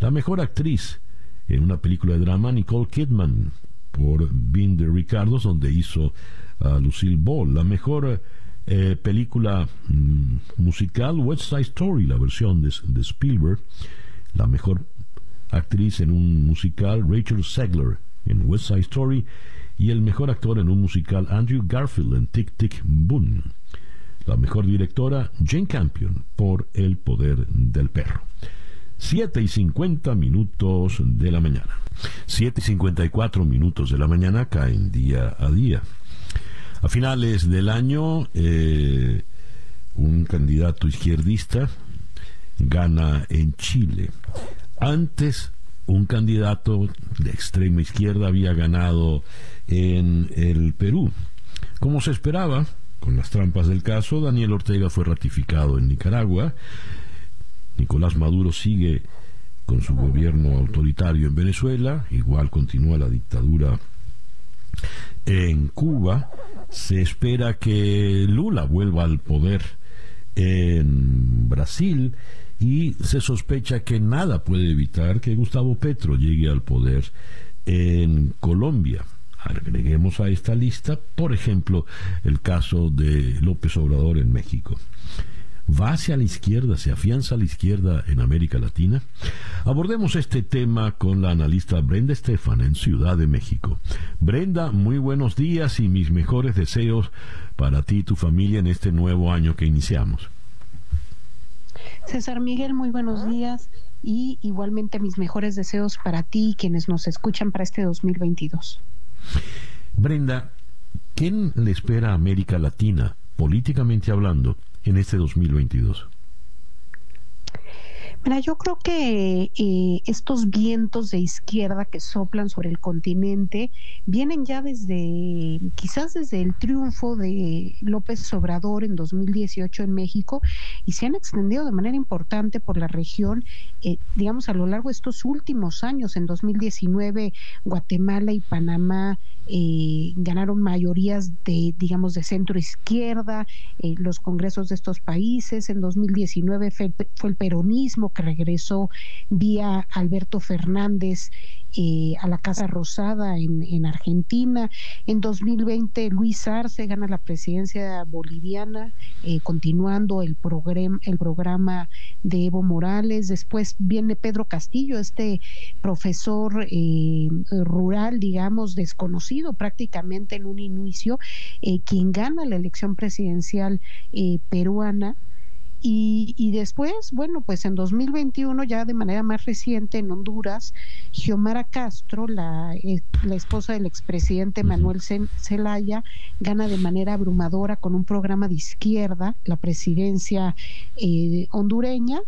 La mejor actriz en una película de drama, Nicole Kidman por Bean de Ricardo, donde hizo a Lucille Ball. La mejor eh, película mm, musical, West Side Story, la versión de, Spielberg. La mejor actriz en un musical, Rachel Segler en West Side Story. Y el mejor actor en un musical, Andrew Garfield en Tic Tic Boom. La mejor directora, Jane Campion, por El Poder del Perro. 7 y 50 minutos de la mañana. 7 y 54 minutos de la mañana caen día a día. A finales del año, eh, un candidato izquierdista gana en Chile. Antes, un candidato de extrema izquierda había ganado en el Perú. Como se esperaba, con las trampas del caso, Daniel Ortega fue ratificado en Nicaragua. Nicolás Maduro sigue con su gobierno autoritario en Venezuela, igual continúa la dictadura en Cuba. Se espera que Lula vuelva al poder en Brasil y se sospecha que nada puede evitar que Gustavo Petro llegue al poder en Colombia. Agreguemos a esta lista, por ejemplo, el caso de López Obrador en México. ¿Va hacia la izquierda? ¿Se afianza a la izquierda en América Latina? Abordemos este tema con la analista Brenda Estefan en Ciudad de México. Brenda, muy buenos días y mis mejores deseos para ti y tu familia en este nuevo año que iniciamos. César Miguel, muy buenos días y igualmente mis mejores deseos para ti y quienes nos escuchan para este 2022. Brenda, ¿quién le espera a América Latina, políticamente hablando, en este 2022? Mira, yo creo que eh, estos vientos de izquierda que soplan sobre el continente vienen ya desde, quizás desde el triunfo de López Obrador en 2018 en México y se han extendido de manera importante por la región, eh, digamos, a lo largo de estos últimos años. En 2019, Guatemala y Panamá eh, ganaron mayorías de, digamos, de centro izquierda, los congresos de estos países. En 2019 fue el peronismo que regresó vía Alberto Fernández eh, a la Casa Rosada en, Argentina. En 2020 Luis Arce gana la presidencia boliviana, eh, continuando el, el programa de Evo Morales. Después viene Pedro Castillo, este profesor eh, rural, digamos, desconocido prácticamente en un inicio, quien gana la elección presidencial peruana. Y, después, bueno, pues en 2021, ya de manera más reciente en Honduras, Xiomara Castro, la, eh, la esposa del expresidente Manuel Zelaya, gana de manera abrumadora con un programa de izquierda la presidencia eh, hondureña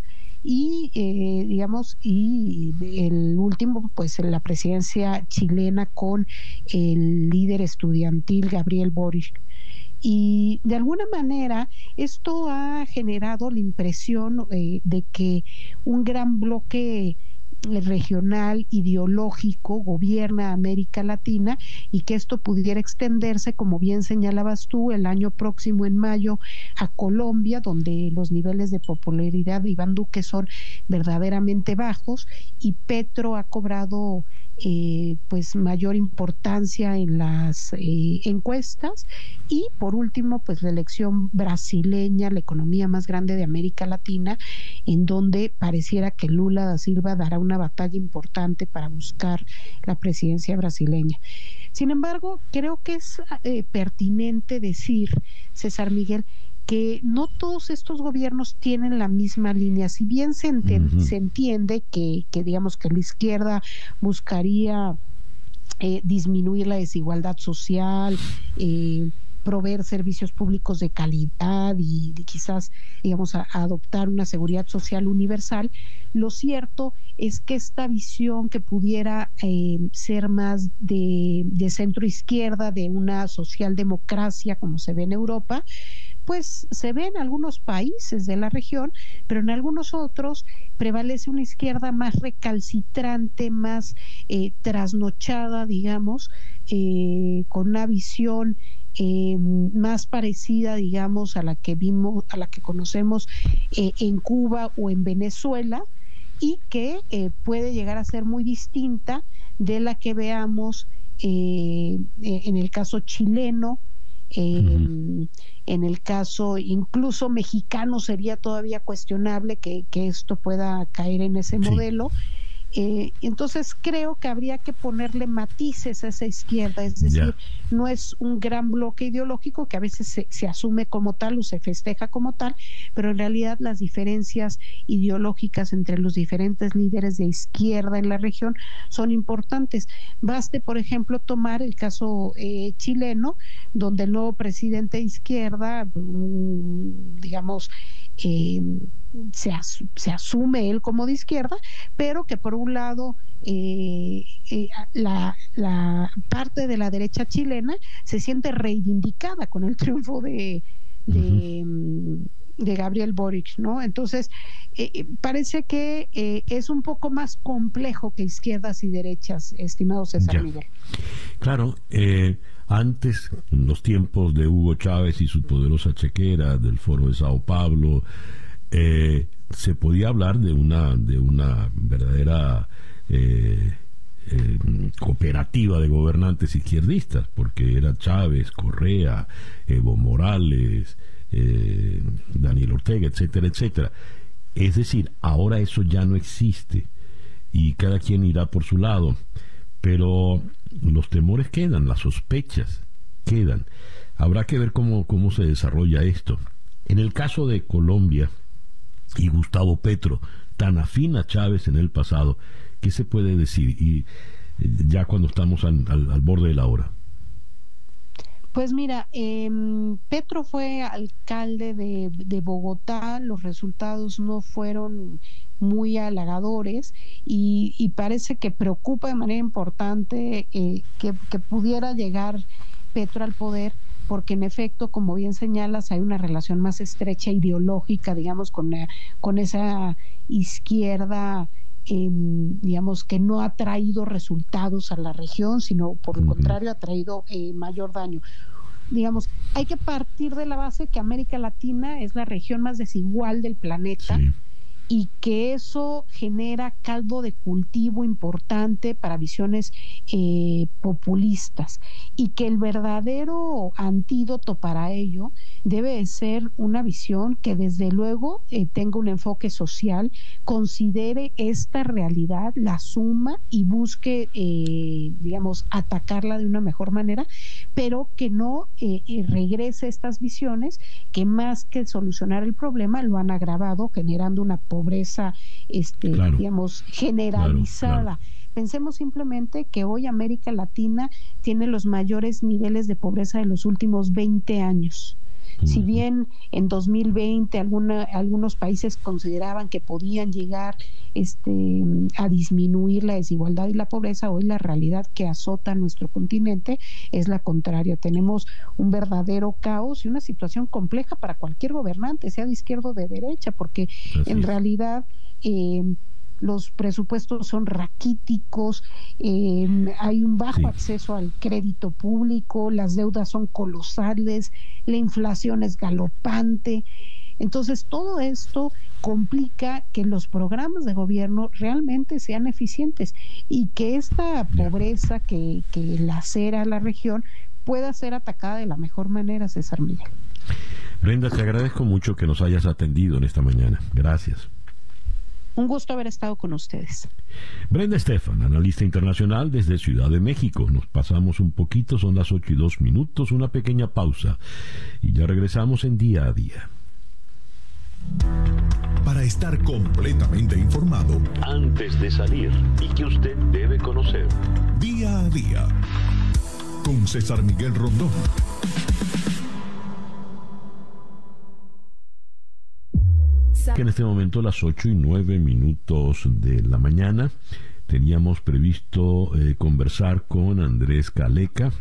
y eh, digamos y el último pues la presidencia chilena con el líder estudiantil Gabriel Boric y de alguna manera esto ha generado la impresión eh, de que un gran bloque regional ideológico gobierna América Latina y que esto pudiera extenderse, como bien señalabas tú, el año próximo en mayo a Colombia, donde los niveles de popularidad de Iván Duque son verdaderamente bajos y Petro ha cobrado eh, pues mayor importancia en las eh, encuestas. Y por último pues la elección brasileña la economía más grande de América Latina en donde pareciera que Lula da Silva dará una batalla importante para buscar la presidencia brasileña. Sin embargo creo que es eh, pertinente decir César Miguel que no todos estos gobiernos tienen la misma línea. Si bien se, se entiende que, que, digamos, que la izquierda buscaría eh, disminuir la desigualdad social, eh, proveer servicios públicos de calidad y, quizás, digamos, a, adoptar una seguridad social universal, lo cierto es que esta visión que pudiera eh, ser más de, de centro izquierda, de una socialdemocracia como se ve en Europa, pues se ve en algunos países de la región, pero en algunos otros prevalece una izquierda más recalcitrante, más eh, trasnochada, digamos, eh, con una visión eh, más parecida, digamos, a la que vimos, a la que conocemos en Cuba o en Venezuela y que puede llegar a ser muy distinta de la que veamos en el caso chileno en el caso incluso mexicano sería todavía cuestionable que, esto pueda caer en ese modelo. Eh, entonces creo que habría que ponerle matices a esa izquierda, es decir, no es un gran bloque ideológico que a veces se, se, asume como tal o se festeja como tal, pero en realidad las diferencias ideológicas entre los diferentes líderes de izquierda en la región son importantes. Baste, por ejemplo, tomar el caso eh, chileno, donde el nuevo presidente de izquierda, digamos, eh, se, se, asume él como de izquierda, pero que por un lado eh, eh, la, la, parte de la derecha chilena se siente reivindicada con el triunfo de, de, de Gabriel Boric, ¿no? Entonces, eh, parece que es un poco más complejo que izquierdas y derechas, estimado César Miguel. Claro, antes, en los tiempos de Hugo Chávez y su poderosa chequera del Foro de Sao Paulo, eh, se podía hablar de una, de una verdadera eh, eh, cooperativa de gobernantes izquierdistas, porque era Chávez, Correa, Evo Morales, Daniel Ortega, etcétera, etcétera. Es decir, ahora eso ya no existe y cada quien irá por su lado, pero los temores quedan, las sospechas quedan. Habrá que ver cómo, cómo se desarrolla esto. En el caso de Colombia, y Gustavo Petro, tan afín a Chávez en el pasado, ¿qué se puede decir? Y eh, ya cuando estamos al, borde de la hora. Pues mira, em, Petro fue alcalde de, Bogotá, los resultados no fueron muy halagadores y, parece que preocupa de manera importante eh, que, que pudiera llegar Petro al poder porque en efecto, como bien señalas, hay una relación más estrecha ideológica, digamos, con, eh, con esa izquierda. Em, digamos que no ha traído resultados a la región, sino por el contrario ha traído eh, mayor daño digamos, hay que partir de la base que América Latina es la región más desigual del planeta y que eso genera caldo de cultivo importante para visiones eh, populistas y que el verdadero antídoto para ello debe ser una visión que desde luego eh, tenga un enfoque social, considere esta realidad, la suma y busque, eh, digamos, atacarla de una mejor manera, pero que no regrese estas visiones que más que solucionar el problema lo han agravado generando una pobreza, este, digamos, generalizada. Pensemos simplemente que hoy América Latina tiene los mayores niveles de pobreza de los últimos 20 años. Si bien en 2020 alguna, algunos países consideraban que podían llegar este, a disminuir la desigualdad y la pobreza, hoy la realidad que azota nuestro continente es la contraria. Tenemos un verdadero caos y una situación compleja para cualquier gobernante, sea de izquierda o de derecha, porque en realidad... Eh, los presupuestos son raquíticos, eh, hay un bajo acceso al crédito público, las deudas son colosales, la inflación es galopante. Entonces, todo esto complica que los programas de gobierno realmente sean eficientes y que esta pobreza que, que lacera la región pueda ser atacada de la mejor manera, César Miguel. Brenda, te agradezco mucho que nos hayas atendido en esta mañana. Gracias. Un gusto haber estado con ustedes. Brenda Estefan, analista internacional desde Ciudad de México. Nos pasamos un poquito, son las 8 y 2 minutos, una pequeña pausa y ya regresamos en día a día. Para estar completamente informado, antes de salir y que usted debe conocer. Día a día, con César Miguel Rondón. Que en este momento las 8 y 9 minutos de la mañana teníamos previsto eh, conversar con Andrés Caleca,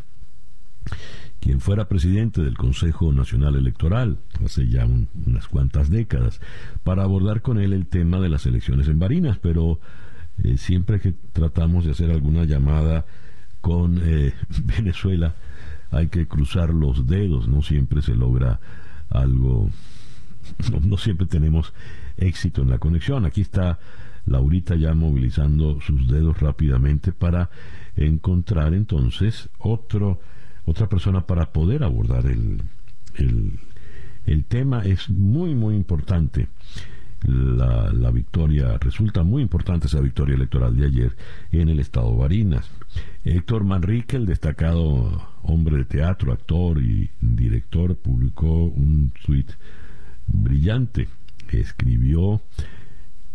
quien fuera presidente del Consejo Nacional Electoral hace ya unas cuantas décadas, para abordar con él el tema de las elecciones en Barinas, pero eh, siempre que tratamos de hacer alguna llamada con eh, Venezuela hay que cruzar los dedos, no siempre se logra algo no, siempre tenemos éxito en la conexión. Aquí está Laurita ya movilizando sus dedos rápidamente para encontrar entonces otro, otra persona para poder abordar el, el, el tema. Es muy, muy importante. la, la, victoria, resulta muy importante esa victoria electoral de ayer en el estado Barinas. Héctor Manrique, el destacado hombre de teatro, actor y director, publicó un tuit brillante. Escribió,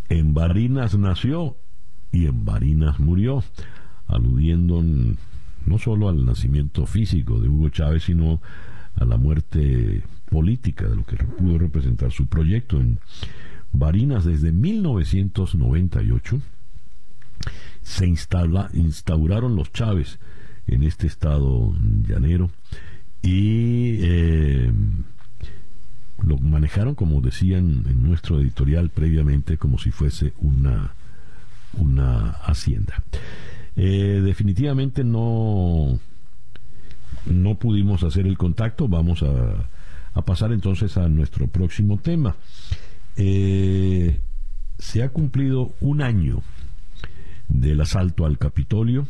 en Barinas nació y en Barinas murió, aludiendo no solo al nacimiento físico de Hugo Chávez, sino a la muerte política de lo que pudo representar su proyecto en Barinas desde 1998 se instauraron los Chávez en este estado llanero y eh, lo manejaron como decían en nuestro editorial previamente como si fuese una una hacienda. Eh, definitivamente no no pudimos hacer el contacto. Vamos a, a pasar entonces a nuestro próximo tema. Eh, se ha cumplido un año del asalto al Capitolio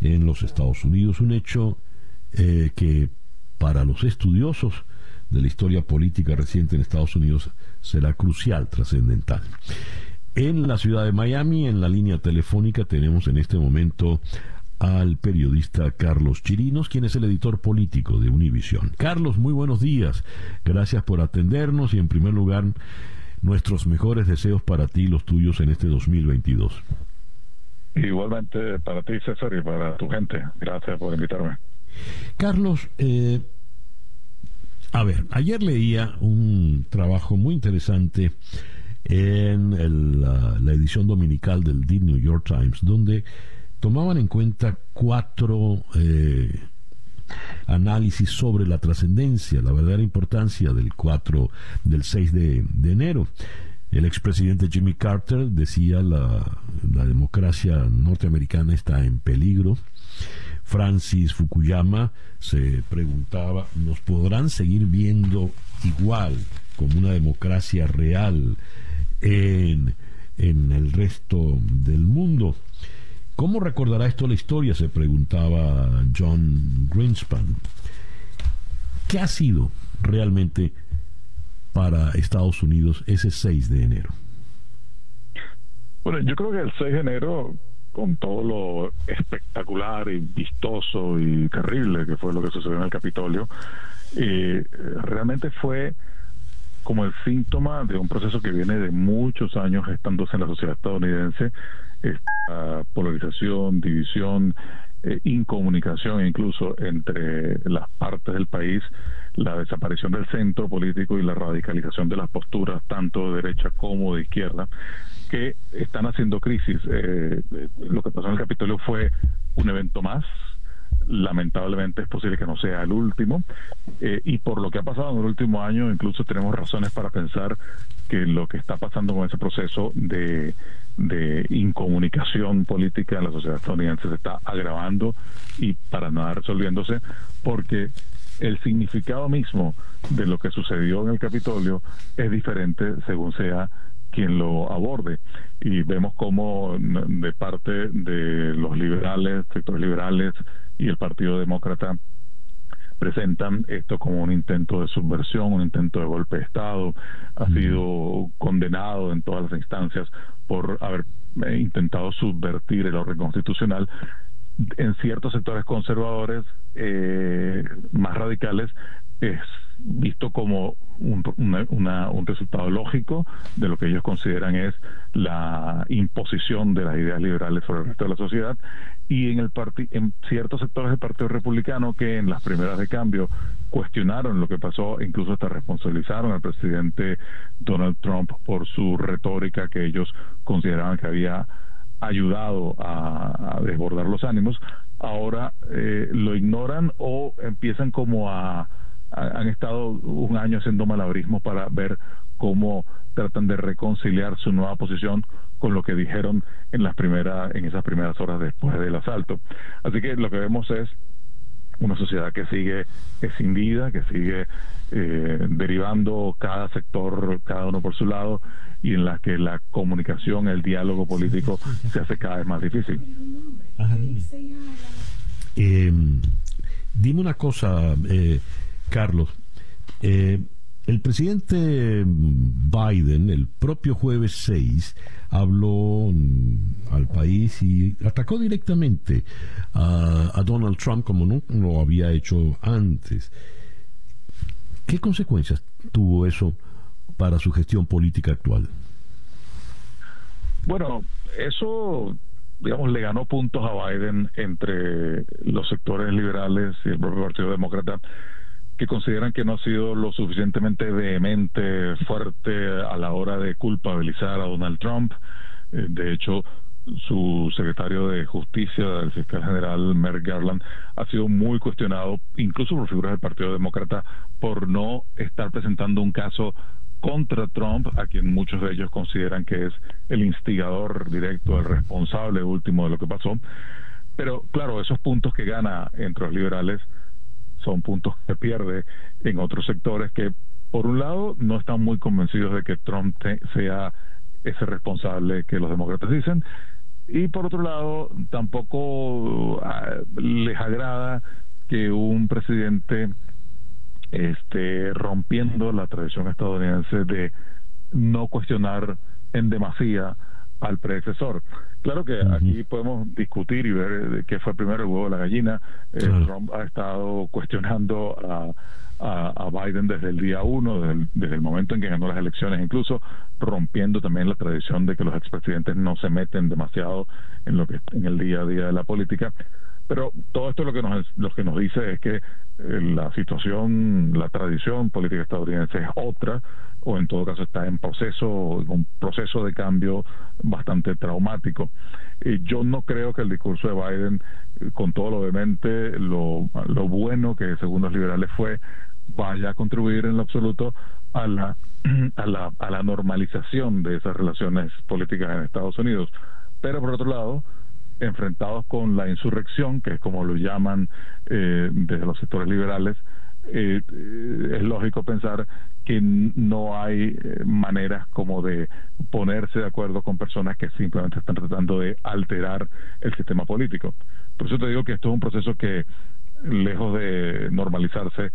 en los Estados Unidos, un hecho eh, que para los estudiosos de la historia política reciente en Estados Unidos será crucial, trascendental. En la ciudad de Miami, en la línea telefónica, tenemos en este momento al periodista Carlos Chirinos, quien es el editor político de Univisión. Carlos, muy buenos días. Gracias por atendernos y en primer lugar nuestros mejores deseos para ti y los tuyos en este 2022. Igualmente para ti, César, y para tu gente. Gracias por invitarme. Carlos, eh, a ver, ayer leía un trabajo muy interesante en la, edición dominical del The New York Times, donde tomaban en cuenta cuatro eh, análisis sobre la trascendencia, la verdadera importancia del 4, del 6 de, enero. El expresidente Jimmy Carter decía la democracia norteamericana está en peligro. Francis Fukuyama se preguntaba, ¿nos podrán seguir viendo igual como una democracia real en, en el resto del mundo? ¿Cómo recordará esto la historia? se preguntaba John Greenspan. ¿Qué ha sido realmente para Estados Unidos ese 6 de enero? Bueno, yo creo que el 6 de enero, con todo lo espectacular y vistoso y terrible que fue lo que sucedió en el Capitolio, eh, realmente fue como el síntoma de un proceso que viene de muchos años gestándose en la sociedad estadounidense, esta polarización, división, eh, incomunicación incluso entre las partes del país, la desaparición del centro político y la radicalización de las posturas tanto de derecha como de izquierda que están haciendo crisis. Eh, lo que pasó en el Capitolio fue un evento más, lamentablemente es posible que no sea el último. Eh, y por lo que ha pasado en el último año, incluso tenemos razones para pensar que lo que está pasando con ese proceso de, de incomunicación política en la sociedad estadounidense se está agravando y para nada resolviéndose, porque el significado mismo de lo que sucedió en el Capitolio es diferente según sea quien lo aborde. Y vemos como de parte de los liberales, sectores liberales, y el Partido Demócrata presentan esto como un intento de subversión, un intento de golpe de Estado, ha sido condenado en todas las instancias por haber eh, intentado subvertir el orden constitucional. En ciertos sectores conservadores eh, más radicales es visto como un, un resultado lógico de lo que ellos consideran es la imposición de las ideas liberales sobre el resto de la sociedad. Y en el en ciertos sectores del Partido Republicano que en las primeras de cambio cuestionaron lo que pasó, incluso hasta responsabilizaron al presidente Donald Trump por su retórica que ellos consideraban que había ayudado a, desbordar los ánimos, ahora eh, lo ignoran o empiezan como a han estado un año haciendo malabrismo para ver cómo tratan de reconciliar su nueva posición con lo que dijeron en las primeras en esas primeras horas después del asalto. Así que lo que vemos es una sociedad que sigue escindida, que sigue eh, derivando cada sector, cada uno por su lado, y en la que la comunicación, el diálogo político se hace cada vez más difícil. Eh, dime una cosa, eh, Carlos, eh, el presidente Biden, el propio jueves 6, habló mm, al país y atacó directamente a, Donald Trump como no lo había hecho antes. ¿Qué consecuencias tuvo eso para su gestión política actual? Bueno, eso, digamos, le ganó puntos a Biden entre los sectores liberales y el propio Partido Demócrata que consideran que no ha sido lo suficientemente vehemente, fuerte a la hora de culpabilizar a Donald Trump. Eh, de hecho, su secretario de Justicia, el fiscal general Merrick Garland, ha sido muy cuestionado, incluso por figuras del Partido Demócrata, por no estar presentando un caso contra Trump, a quien muchos de ellos consideran que es el instigador directo, el responsable último de lo que pasó. Pero claro, esos puntos que gana entre los liberales son puntos que pierde en otros sectores que, por un lado, no están muy convencidos de que Trump sea ese responsable que los demócratas dicen, y por otro lado, tampoco ah, les agrada que un presidente esté rompiendo la tradición estadounidense de no cuestionar en demasía al predecesor. Claro que aquí podemos discutir y ver eh, qué fue primero el huevo o la gallina. Eh, Trump ha estado cuestionando a, a, Biden desde el día uno, desde el, momento en que ganó las elecciones, incluso rompiendo también la tradición de que los expresidentes no se meten demasiado en lo que en el día a día de la política. Pero todo esto lo que nos lo que nos dice es que eh, la situación, la tradición política estadounidense es otra, o en todo caso está en proceso, un proceso de cambio bastante traumático. Y yo no creo que el discurso de Biden, eh, con todo lo demente, lo, lo bueno que según los liberales fue, vaya a contribuir en lo absoluto a la, a la, a la normalización de esas relaciones políticas en Estados Unidos. Pero por otro lado, enfrentados con la insurrección, que es como lo llaman eh, desde los sectores liberales, eh, es lógico pensar que no hay eh, maneras como de ponerse de acuerdo con personas que simplemente están tratando de alterar el sistema político. Por eso te digo que esto es un proceso que, lejos de normalizarse,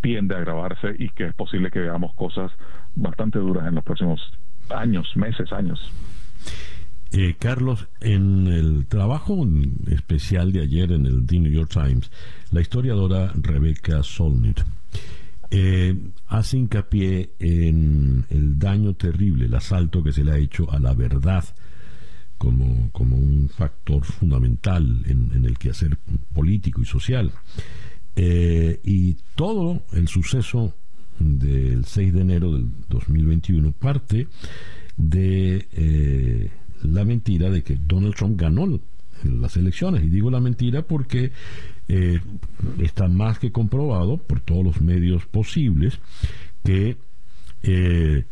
tiende a agravarse y que es posible que veamos cosas bastante duras en los próximos años, meses, años. Eh, Carlos, en el trabajo especial de ayer en el The New York Times, la historiadora Rebecca Solnit eh, hace hincapié en el daño terrible, el asalto que se le ha hecho a la verdad como, como un factor fundamental en, el quehacer político y social. Eh, y todo el suceso del 6 de enero del 2021 parte de la mentira de que Donald Trump ganó las elecciones. Y digo la mentira porque eh, está más que comprobado por todos los medios posibles que eh,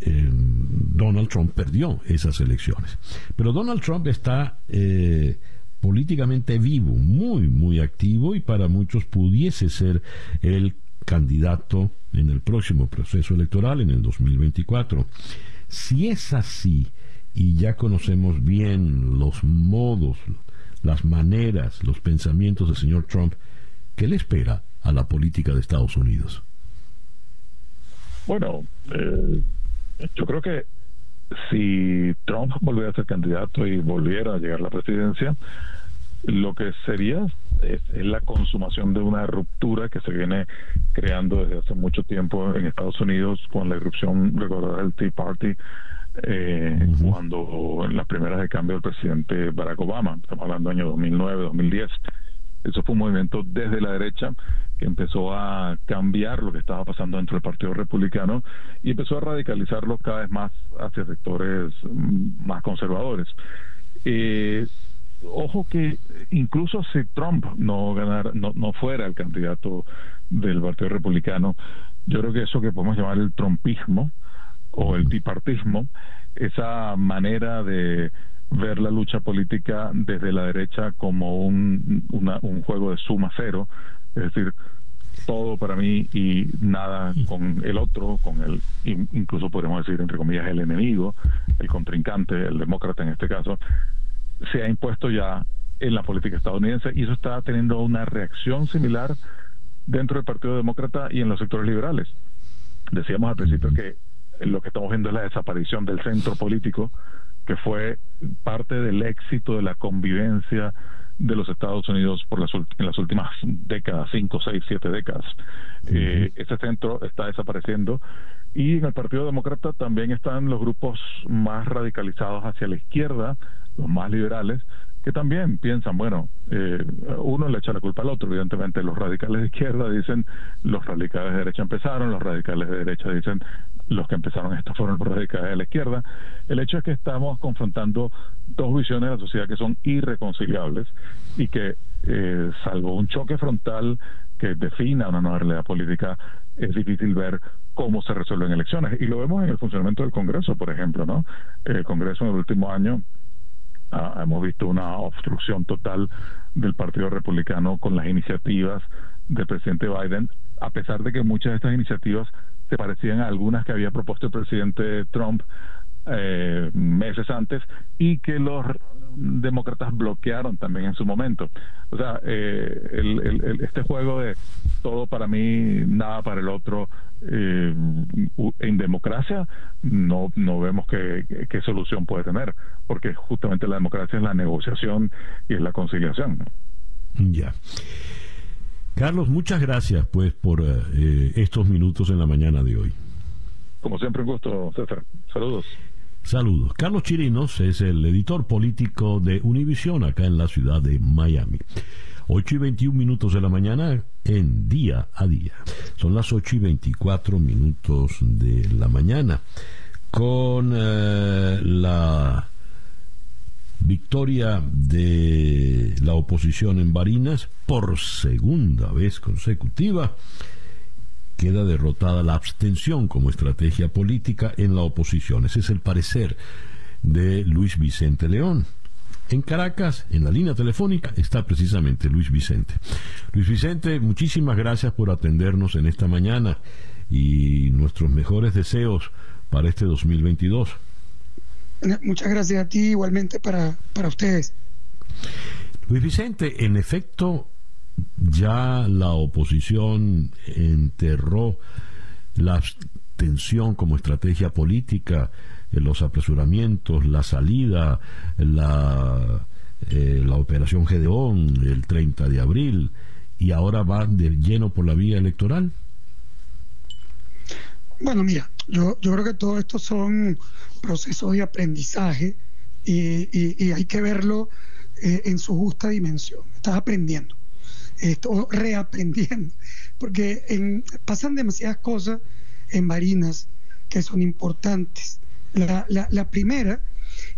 eh, Donald Trump perdió esas elecciones. Pero Donald Trump está políticamente vivo, muy, muy activo y para muchos pudiese ser el candidato en el próximo proceso electoral en el 2024. Si es así, y ya conocemos bien los modos, las maneras, los pensamientos del señor Trump, ¿qué le espera a la política de Estados Unidos? Bueno, eh, yo creo que si Trump volviera a ser candidato y volviera a llegar a la presidencia, lo que sería es, la consumación de una ruptura que se viene creando desde hace mucho tiempo en Estados Unidos con la irrupción, recordar el Tea Party eh, cuando en las primeras de cambio del presidente Barack Obama, estamos hablando del año 2009, 2010. Eso fue un movimiento desde la derecha que empezó a cambiar lo que estaba pasando dentro del Partido Republicano y empezó a radicalizarlo cada vez más hacia sectores mm, más conservadores. Eh, ojo que incluso si Trump no ganara, no, no fuera el candidato del Partido Republicano, yo creo que eso que podemos llamar el trumpismo, o el bipartismo, esa manera de ver la lucha política desde la derecha como un, un juego de suma cero, es decir, todo para mí y nada con el otro, con el, incluso podemos decir, entre comillas, el enemigo, el contrincante, el demócrata en este caso, se ha impuesto ya en la política estadounidense y eso está teniendo una reacción similar dentro del Partido Demócrata y en los sectores liberales. Decíamos al principio que lo que estamos viendo es la desaparición del centro político, que fue parte del éxito de la convivencia de los Estados Unidos por las, en las últimas décadas, cinco, seis, siete décadas. Eh, ese centro está desapareciendo y en el Partido Demócrata también están los grupos más radicalizados hacia la izquierda, los más liberales, que también piensan, bueno, eh, uno le echa la culpa al otro, evidentemente los radicales de izquierda dicen los radicales de derecha empezaron, los radicales de derecha dicen los que empezaron esto fueron los radicales de la izquierda. El hecho es que estamos confrontando dos visiones de la sociedad que son irreconciliables y que, eh, salvo un choque frontal que defina una nueva realidad política, es difícil ver cómo se resuelven elecciones. Y lo vemos en el funcionamiento del Congreso, por ejemplo, ¿no? El Congreso en el último año ah, hemos visto una obstrucción total del Partido Republicano con las iniciativas del presidente Biden, a pesar de que muchas de estas iniciativas se parecían a algunas que había propuesto el presidente Trump eh, meses antes y que los demócratas bloquearon también en su momento. O sea, eh, este juego de todo para mí, nada para el otro, eh, en democracia no, no vemos qué, qué solución puede tener, porque justamente la democracia es la negociación y es la conciliación. Ya. Carlos, muchas gracias pues por eh, estos minutos en la mañana de hoy. Como siempre, un gusto, César. Saludos. Saludos. Carlos Chirinos es el editor político de Univisión acá en la ciudad de Miami. 8 y 21 minutos de la mañana en día a día. Son las 8 y 24 minutos de la mañana. Con eh, la victoria de la oposición en Barinas por segunda vez consecutiva. Queda derrotada la abstención como estrategia política en la oposición. Ese es el parecer de Luis Vicente León. En Caracas, en la línea telefónica, está precisamente Luis Vicente. Luis Vicente, muchísimas gracias por atendernos en esta mañana y nuestros mejores deseos para este 2022. Muchas gracias a ti, igualmente para, para ustedes. Luis Vicente, en efecto, ya la oposición enterró la abstención como estrategia política, eh, los apresuramientos, la salida, la, eh, operación Gedeón el 30 de abril, y ahora va de lleno por la vía electoral. Bueno, mira, yo, yo creo que todo esto son procesos de aprendizaje y, hay que verlo eh, en su justa dimensión. Estás aprendiendo, o reaprendiendo, porque en, pasan demasiadas cosas en Marinas que son importantes. La, la primera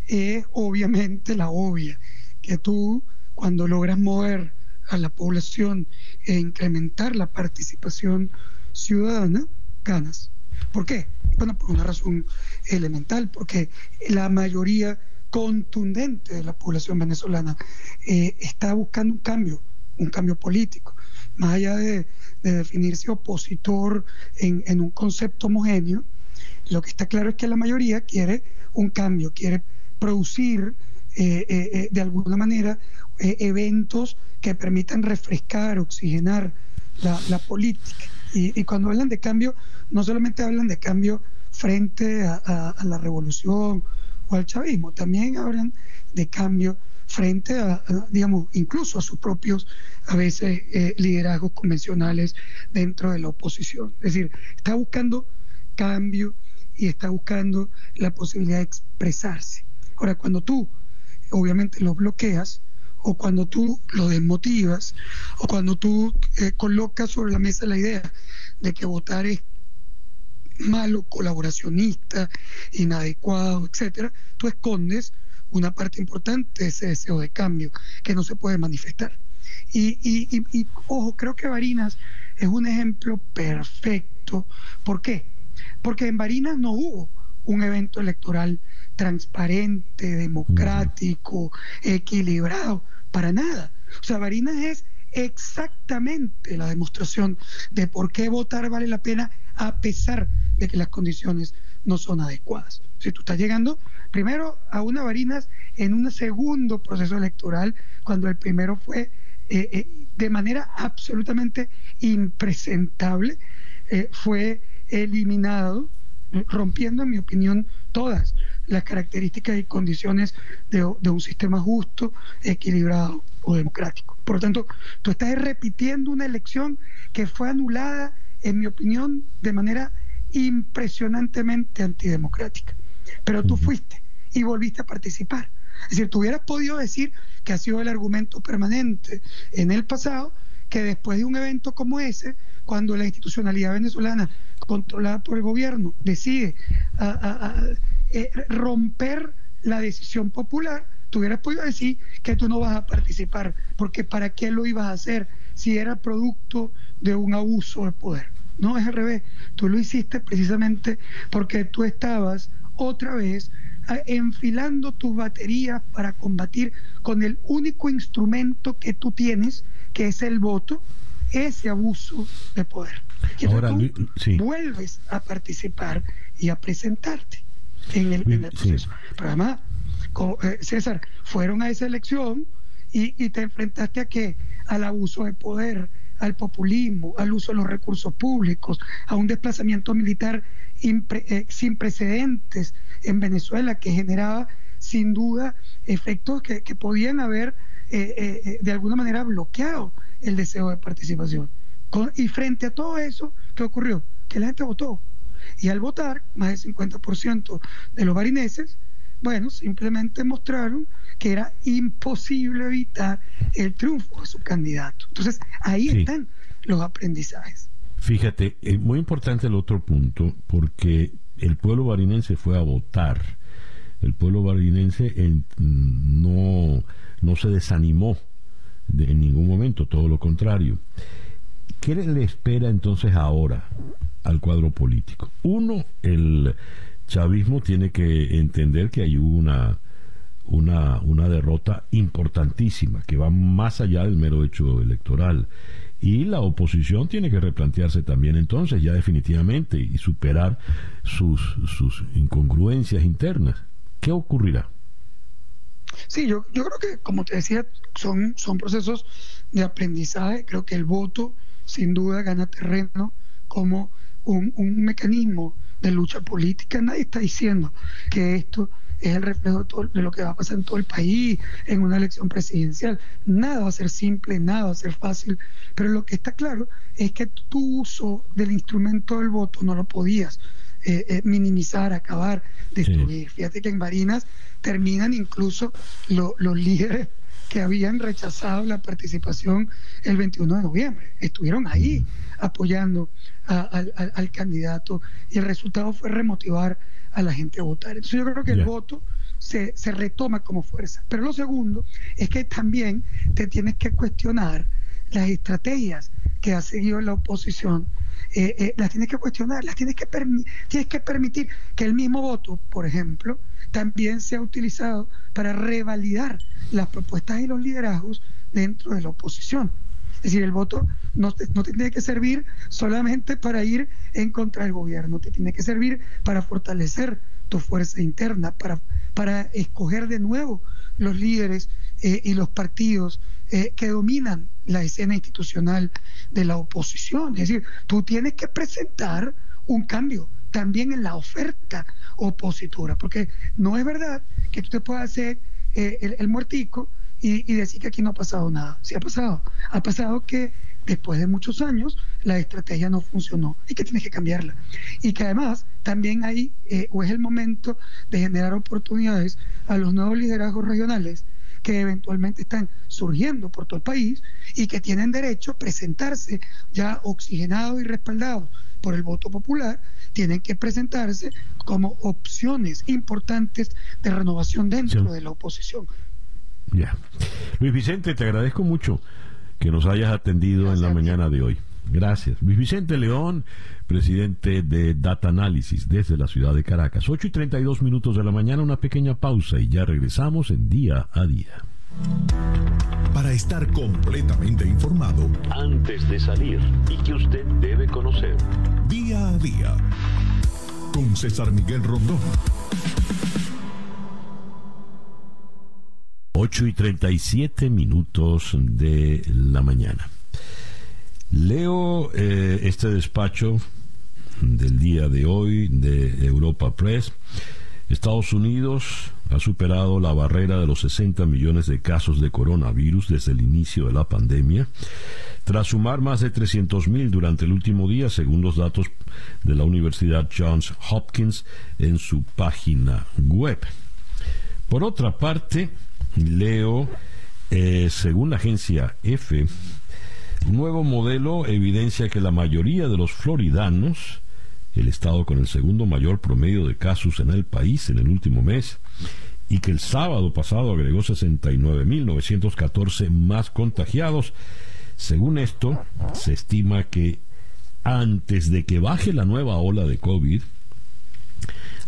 es obviamente la obvia, que tú cuando logras mover a la población e incrementar la participación ciudadana, ganas. ¿Por qué? Bueno, por una razón elemental, porque la mayoría contundente de la población venezolana eh, está buscando un cambio, un cambio político, más allá de, definirse opositor en, un concepto homogéneo, lo que está claro es que la mayoría quiere un cambio, quiere producir eh, eh, de alguna manera eventos que permitan refrescar, oxigenar la política. Y, cuando hablan de cambio, no solamente hablan de cambio frente a, la revolución o al chavismo, también hablan de cambio frente a, digamos, incluso a sus propios, a veces, eh, liderazgos convencionales dentro de la oposición. Es decir, está buscando cambio y está buscando la posibilidad de expresarse. Ahora, cuando tú, obviamente, lo bloqueas, o cuando tú lo desmotivas, o cuando tú eh, colocas sobre la mesa la idea de que votar es malo, colaboracionista, inadecuado, etcétera, tú escondes una parte importante de ese deseo de cambio que no se puede manifestar. Y, y, y, ojo, creo que Barinas es un ejemplo perfecto. ¿Por qué? Porque en Barinas no hubo un evento electoral transparente, democrático, equilibrado, para nada. O sea, Barinas es exactamente la demostración de por qué votar vale la pena a pesar de que las condiciones no son adecuadas. Si tú estás llegando primero a una Barinas en un segundo proceso electoral, cuando el primero fue eh, eh, de manera absolutamente impresentable, eh, fue eliminado, rompiendo, en mi opinión, todas las características y condiciones de, un sistema justo, equilibrado o democrático. Por lo tanto, tú estás repitiendo una elección que fue anulada, en mi opinión, de manera impresionantemente antidemocrática. Pero tú fuiste y volviste a participar. Es decir, tú hubieras podido decir que ha sido el argumento permanente en el pasado, que después de un evento como ese, cuando la institucionalidad venezolana, controlada por el gobierno, decide eh, romper la decisión popular, tú hubieras podido decir que tú no vas a participar, porque ¿para qué lo ibas a hacer si era producto de un abuso de poder? No, es al revés, tú lo hiciste precisamente porque tú estabas otra vez enfilando tus baterías para combatir con el único instrumento que tú tienes, que es el voto, ese abuso de poder. Y Ahora, tú vuelves a participar y a presentarte en el, proceso. Pero además, eh, César, fueron a esa elección y, y te enfrentaste a qué? Al abuso de poder, al populismo, al uso de los recursos públicos, a un desplazamiento militar eh, sin precedentes en Venezuela que generaba sin duda efectos que, podían haber eh, eh, de alguna manera bloqueado el deseo de participación. y frente a todo eso, ¿qué ocurrió? Que la gente votó. Y al votar, más del 50% de los barineses, bueno, simplemente mostraron que era imposible evitar el triunfo de su candidato. Entonces, ahí están los aprendizajes. Fíjate, es muy importante el otro punto, porque el pueblo barinense fue a votar. El pueblo barinense no, no se desanimó en ningún momento, todo lo contrario. ¿Qué le espera entonces ahora al cuadro político? Uno, el chavismo tiene que entender que hay una, una, una derrota importantísima, que va más allá del mero hecho electoral. Y la oposición tiene que replantearse también entonces, ya definitivamente, y superar sus, sus incongruencias internas. ¿Qué ocurrirá? Sí, yo, yo creo que, como te decía, son, son procesos de aprendizaje. Creo que el voto, sin duda, gana terreno como un, un mecanismo de lucha política. Nadie está diciendo que esto es el reflejo de, lo que va a pasar en todo el país en una elección presidencial. Nada va a ser simple, nada va a ser fácil, pero lo que está claro es que tu uso del instrumento del voto no lo podías eh, eh, minimizar, acabar, destruir. Fíjate que en Barinas terminan incluso los líderes que habían rechazado la participación el 21 de noviembre. Estuvieron ahí apoyando al, candidato y el resultado fue remotivar a la gente a votar. Entonces yo creo que el voto se, se retoma como fuerza. Pero lo segundo es que también te tienes que cuestionar las estrategias que ha seguido la oposición eh, eh, las tienes que cuestionar, las tienes que, tienes que permitir que el mismo voto, por ejemplo, también sea utilizado para revalidar las propuestas y los liderazgos dentro de la oposición. Es decir, el voto no te, no tiene que servir solamente para ir en contra del gobierno, te tiene que servir para fortalecer tu fuerza interna, para, para escoger de nuevo los líderes eh, y los partidos eh, que dominan la escena institucional de la oposición. Es decir, tú tienes que presentar un cambio también en la oferta opositora, porque no es verdad que tú te puedas hacer eh, el, muertico y, decir que aquí no ha pasado nada. Sí ha pasado. Ha pasado que después de muchos años la estrategia no funcionó y que tienes que cambiarla. Y que además también hay, o es el momento de generar oportunidades a los nuevos liderazgos regionales que eventualmente están surgiendo por todo el país y que tienen derecho a presentarse ya oxigenados y respaldados por el voto popular, tienen que presentarse como opciones importantes de renovación dentro de la oposición. Ya. Luis Vicente, te agradezco mucho que nos hayas atendido en la mañana de hoy. Gracias. Luis Vicente León, presidente de Data Analysis desde la ciudad de Caracas. 8 y 32 minutos de la mañana, una pequeña pausa y ya regresamos en día a día. Para estar completamente informado, antes de salir y que usted debe conocer. Día a día. Con César Miguel Rondón. 8 y 37 minutos de la mañana. Leo eh, este despacho del día de hoy de Europa Press. Estados Unidos ha superado la barrera de los 60 millones de casos de coronavirus desde el inicio de la pandemia, tras sumar más de 300.000 durante el último día, según los datos de la Universidad Johns Hopkins en su página web. Por otra parte, leo, eh, según la agencia EFE, nuevo modelo evidencia que la mayoría de los floridanos el estado con el segundo mayor promedio de casos en el país en el último mes, y que el sábado pasado agregó 69.914 más contagiados. Según esto, se estima que antes de que baje la nueva ola de COVID,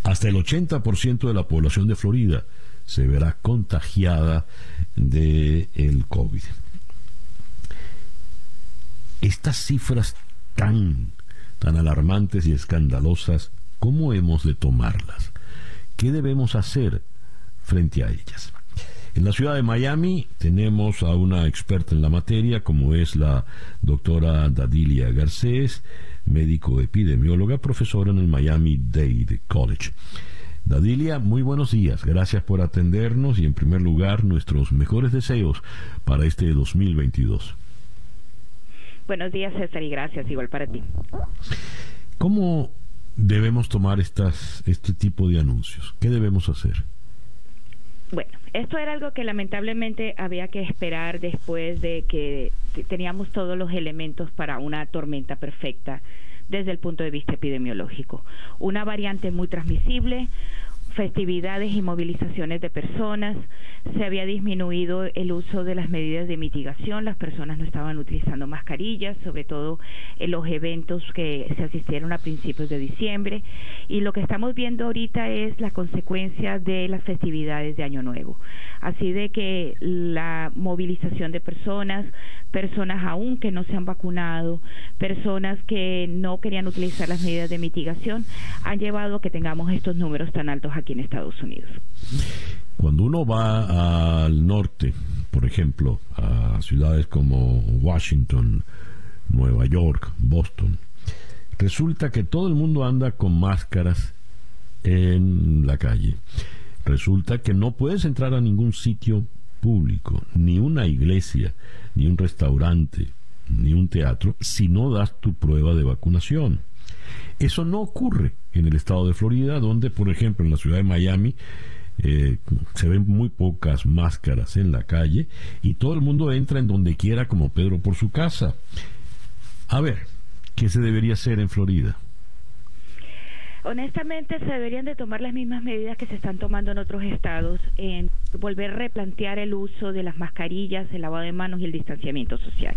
hasta el 80% de la población de Florida se verá contagiada de el COVID. Estas cifras tan tan alarmantes y escandalosas, ¿cómo hemos de tomarlas? ¿Qué debemos hacer frente a ellas? En la ciudad de Miami tenemos a una experta en la materia, como es la doctora Dadilia Garcés, médico epidemióloga, profesora en el Miami Dade College. Dadilia, muy buenos días. Gracias por atendernos y en primer lugar nuestros mejores deseos para este 2022. Buenos días, César, y gracias, igual para ti. ¿Cómo debemos tomar estas, este tipo de anuncios? ¿Qué debemos hacer? Bueno, esto era algo que lamentablemente había que esperar después de que teníamos todos los elementos para una tormenta perfecta desde el punto de vista epidemiológico. Una variante muy transmisible, festividades y movilizaciones de personas, se había disminuido el uso de las medidas de mitigación, las personas no estaban utilizando mascarillas, sobre todo en los eventos que se asistieron a principios de diciembre, y lo que estamos viendo ahorita es la consecuencia de las festividades de Año Nuevo. Así de que la movilización de personas, personas aún que no se han vacunado, personas que no querían utilizar las medidas de mitigación, han llevado a que tengamos estos números tan altos aquí en Estados Unidos. Cuando uno va al norte, por ejemplo, a ciudades como Washington, Nueva York, Boston, resulta que todo el mundo anda con máscaras en la calle. Resulta que no puedes entrar a ningún sitio público, ni una iglesia, ni un restaurante, ni un teatro, si no das tu prueba de vacunación. Eso no ocurre en el estado de Florida, donde, por ejemplo, en la ciudad de Miami, eh, se ven muy pocas máscaras en la calle y todo el mundo entra en donde quiera como Pedro por su casa. A ver, ¿qué se debería hacer en Florida? Honestamente, se deberían de tomar las mismas medidas que se están tomando en otros estados, en volver a replantear el uso de las mascarillas, el lavado de manos y el distanciamiento social.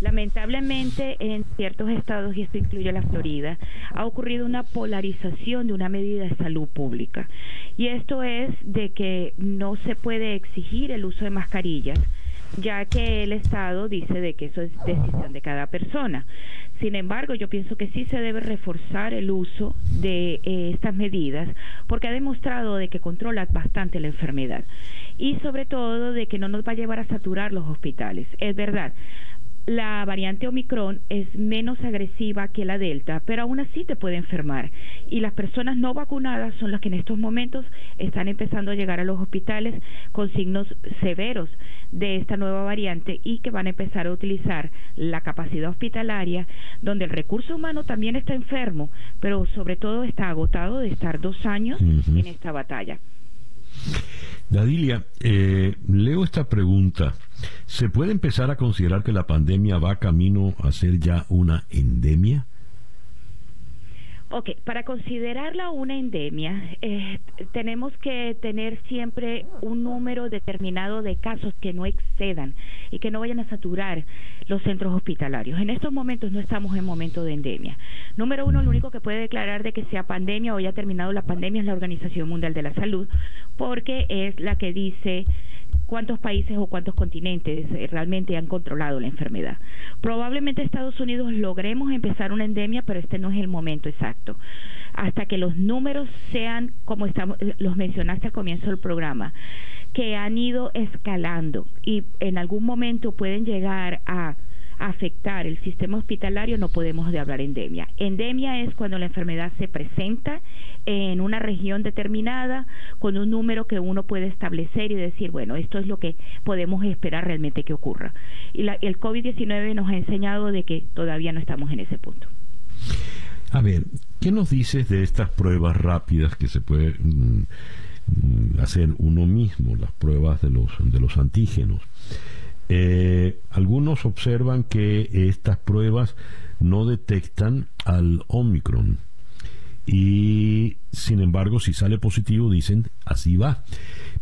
Lamentablemente, en ciertos estados, y esto incluye la Florida, ha ocurrido una polarización de una medida de salud pública. Y esto es de que no se puede exigir el uso de mascarillas ya que el Estado dice de que eso es decisión de cada persona. Sin embargo, yo pienso que sí se debe reforzar el uso de eh, estas medidas porque ha demostrado de que controla bastante la enfermedad y sobre todo de que no nos va a llevar a saturar los hospitales. Es verdad, la variante Omicron es menos agresiva que la Delta, pero aún así te puede enfermar. Y las personas no vacunadas son las que en estos momentos están empezando a llegar a los hospitales con signos severos de esta nueva variante y que van a empezar a utilizar la capacidad hospitalaria, donde el recurso humano también está enfermo, pero sobre todo está agotado de estar dos años en esta batalla. Dadilia, eh, leo esta pregunta. ¿Se puede empezar a considerar que la pandemia va camino a ser ya una endemia? Ok, para considerarla una endemia, eh, tenemos que tener siempre un número determinado de casos que no excedan y que no vayan a saturar los centros hospitalarios. En estos momentos no estamos en momento de endemia. Número uno, lo único que puede declarar de que sea pandemia o haya terminado la pandemia es la Organización Mundial de la Salud, porque es la que dice cuántos países o cuántos continentes eh, realmente han controlado la enfermedad. Probablemente Estados Unidos logremos empezar una endemia, pero este no es el momento exacto. Hasta que los números sean como estamos, eh, los mencionaste al comienzo del programa, que han ido escalando y en algún momento pueden llegar a afectar el sistema hospitalario, no podemos de hablar endemia. Endemia es cuando la enfermedad se presenta en una región determinada con un número que uno puede establecer y decir, bueno, esto es lo que podemos esperar realmente que ocurra. Y el COVID-19 nos ha enseñado de que todavía no estamos en ese punto. A ver, ¿qué nos dices de estas pruebas rápidas que se puede mm, mm, hacer uno mismo, las pruebas de los, de los antígenos? Eh, algunos observan que estas pruebas no detectan al Omicron y sin embargo si sale positivo dicen así va.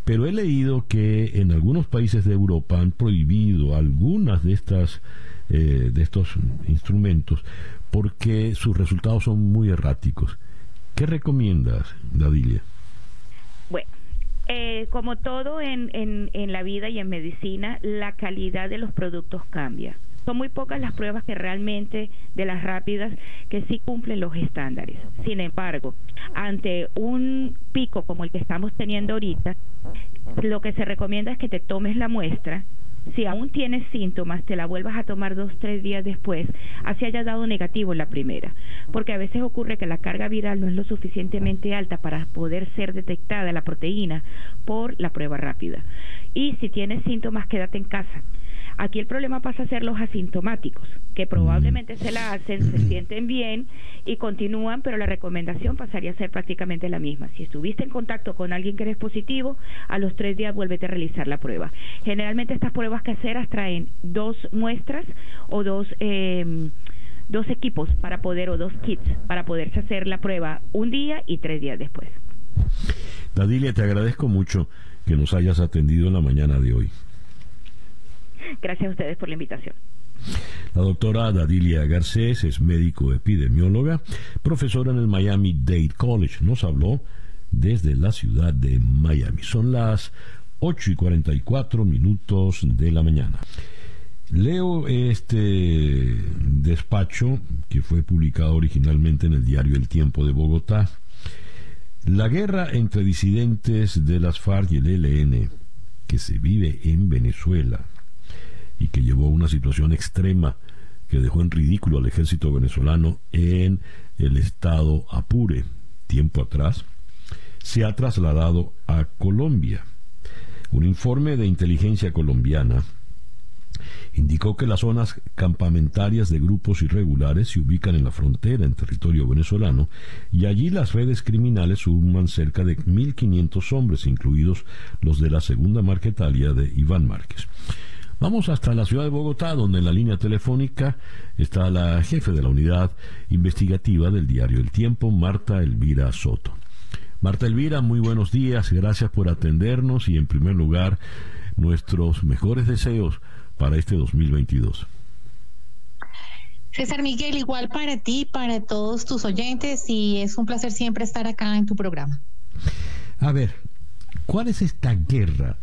Pero he leído que en algunos países de Europa han prohibido algunas de estas eh, de estos instrumentos porque sus resultados son muy erráticos. ¿Qué recomiendas, Dadilia? Bueno, eh, como todo en, en, en la vida y en medicina, la calidad de los productos cambia. Son muy pocas las pruebas que realmente, de las rápidas, que sí cumplen los estándares. Sin embargo, ante un pico como el que estamos teniendo ahorita, lo que se recomienda es que te tomes la muestra si aún tienes síntomas, te la vuelvas a tomar dos, tres días después, así haya dado negativo la primera. Porque a veces ocurre que la carga viral no es lo suficientemente alta para poder ser detectada la proteína por la prueba rápida. Y si tienes síntomas, quédate en casa. Aquí el problema pasa a ser los asintomáticos, que probablemente se la hacen, se sienten bien y continúan, pero la recomendación pasaría a ser prácticamente la misma. Si estuviste en contacto con alguien que eres positivo, a los tres días vuélvete a realizar la prueba. Generalmente estas pruebas caseras traen dos muestras o dos... Eh, dos equipos para poder o dos kits para poderse hacer la prueba un día y tres días después. Dadilia, te agradezco mucho que nos hayas atendido en la mañana de hoy. Gracias a ustedes por la invitación. La doctora Dadilia Garcés es médico epidemióloga, profesora en el Miami Dade College. Nos habló desde la ciudad de Miami. Son las 8 y 44 minutos de la mañana. Leo este despacho que fue publicado originalmente en el diario El Tiempo de Bogotá. La guerra entre disidentes de las FARC y el ELN que se vive en Venezuela y que llevó a una situación extrema que dejó en ridículo al ejército venezolano en el estado Apure tiempo atrás, se ha trasladado a Colombia. Un informe de inteligencia colombiana indicó que las zonas campamentarias de grupos irregulares se ubican en la frontera en territorio venezolano y allí las redes criminales suman cerca de 1.500 hombres, incluidos los de la segunda marquetalia de Iván Márquez. Vamos hasta la ciudad de Bogotá, donde en la línea telefónica está la jefe de la unidad investigativa del diario El Tiempo, Marta Elvira Soto. Marta Elvira, muy buenos días, gracias por atendernos y en primer lugar nuestros mejores deseos para este 2022. César Miguel, igual para ti, para todos tus oyentes y es un placer siempre estar acá en tu programa. A ver, ¿cuál es esta guerra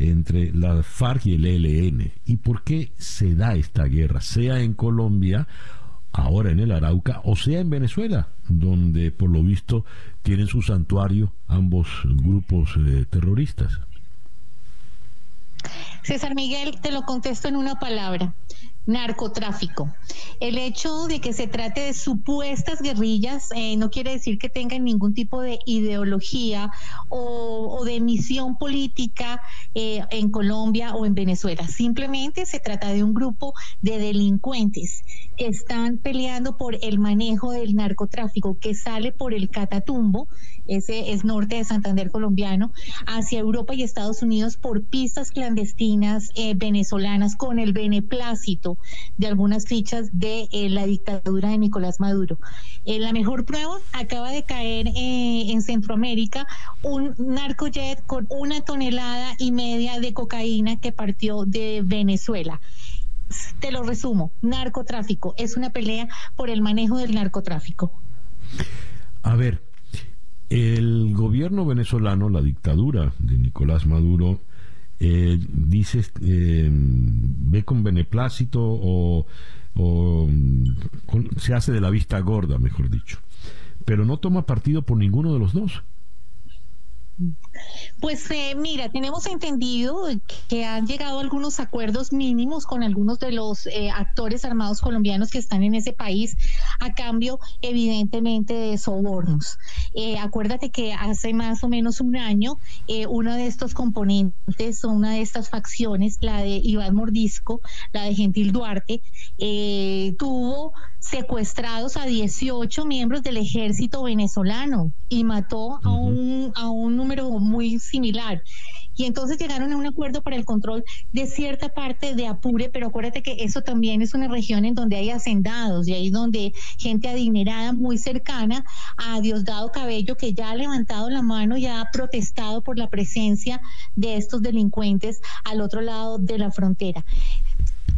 entre la FARC y el ELN. ¿Y por qué se da esta guerra? Sea en Colombia, ahora en el Arauca, o sea en Venezuela, donde por lo visto tienen su santuario ambos grupos eh, terroristas. César Miguel, te lo contesto en una palabra narcotráfico. El hecho de que se trate de supuestas guerrillas eh, no quiere decir que tengan ningún tipo de ideología o, de misión política eh, en Colombia o en Venezuela. Simplemente se trata de un grupo de delincuentes están peleando por el manejo del narcotráfico que sale por el Catatumbo, ese es norte de Santander colombiano, hacia Europa y Estados Unidos por pistas clandestinas eh, venezolanas con el beneplácito de algunas fichas de eh, la dictadura de Nicolás Maduro. Eh, la mejor prueba acaba de caer eh, en Centroamérica un narcojet con una tonelada y media de cocaína que partió de Venezuela. Te lo resumo, narcotráfico, es una pelea por el manejo del narcotráfico. A ver, el gobierno venezolano, la dictadura de Nicolás Maduro, eh, dices, eh, ve con beneplácito o, se hace de la vista gorda, mejor dicho, pero no toma partido por ninguno de los dos. Pues eh, mira, tenemos entendido que han llegado algunos acuerdos mínimos con algunos de los eh, actores armados colombianos que están en ese país a cambio, evidentemente, de sobornos. Eh, acuérdate que hace más o menos un año, uno de estos componentes o una de estas facciones, la de Iván Mordisco, la de Gentil Duarte, tuvo secuestrados a 18 miembros del ejército venezolano y mató a un, a un número muy similar. Y entonces llegaron a un acuerdo para el control de cierta parte de Apure, pero acuérdate que eso también es una región en donde hay hacendados y ahí donde gente adinerada muy cercana a Diosdado Cabello que ya ha levantado la mano y ha protestado por la presencia de estos delincuentes al otro lado de la frontera.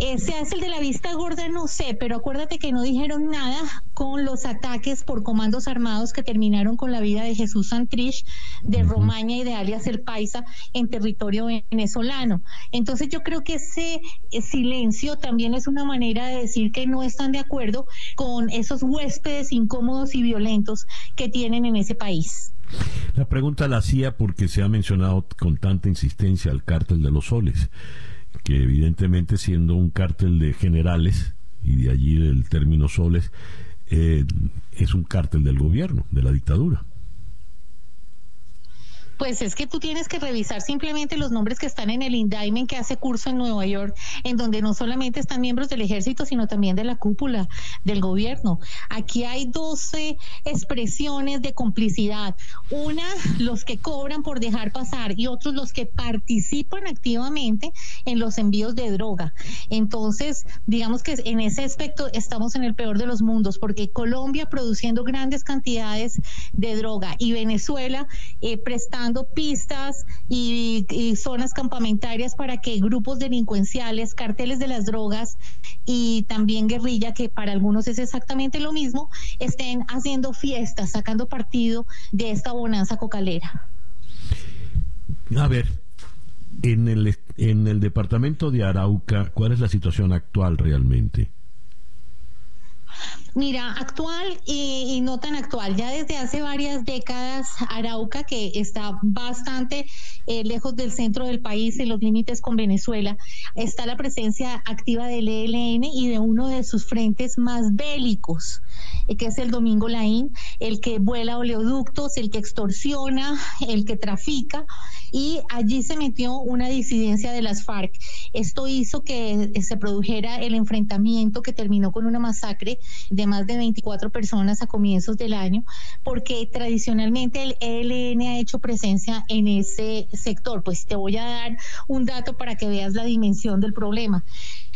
Ese es el de la vista gorda, no sé, pero acuérdate que no dijeron nada con los ataques por comandos armados que terminaron con la vida de Jesús Santrich, de Romaña y de alias El Paisa en territorio venezolano. Entonces yo creo que ese eh, silencio también es una manera de decir que no están de acuerdo con esos huéspedes incómodos y violentos que tienen en ese país. La pregunta la hacía porque se ha mencionado con tanta insistencia el cártel de los soles que evidentemente siendo un cártel de generales, y de allí el término soles, eh, es un cártel del gobierno, de la dictadura. Pues es que tú tienes que revisar simplemente los nombres que están en el indictment que hace curso en Nueva York, en donde no solamente están miembros del ejército, sino también de la cúpula del gobierno. Aquí hay 12 expresiones de complicidad. Una, los que cobran por dejar pasar y otros los que participan activamente en los envíos de droga. Entonces, digamos que en ese aspecto estamos en el peor de los mundos, porque Colombia produciendo grandes cantidades de droga y Venezuela eh, prestando pistas y, zonas campamentarias para que grupos delincuenciales, carteles de las drogas y también guerrilla, que para algunos es exactamente lo mismo, estén haciendo fiestas, sacando partido de esta bonanza cocalera. A ver, en el, en el departamento de Arauca, ¿cuál es la situación actual realmente? Mira, actual y, no tan actual. Ya desde hace varias décadas, Arauca, que está bastante eh, lejos del centro del país, en los límites con Venezuela, está la presencia activa del ELN y de uno de sus frentes más bélicos, eh, que es el Domingo Laín, el que vuela oleoductos, el que extorsiona, el que trafica y allí se metió una disidencia de las FARC. Esto hizo que se produjera el enfrentamiento que terminó con una masacre de más de 24 personas a comienzos del año, porque tradicionalmente el ELN ha hecho presencia en ese sector. Pues te voy a dar un dato para que veas la dimensión del problema.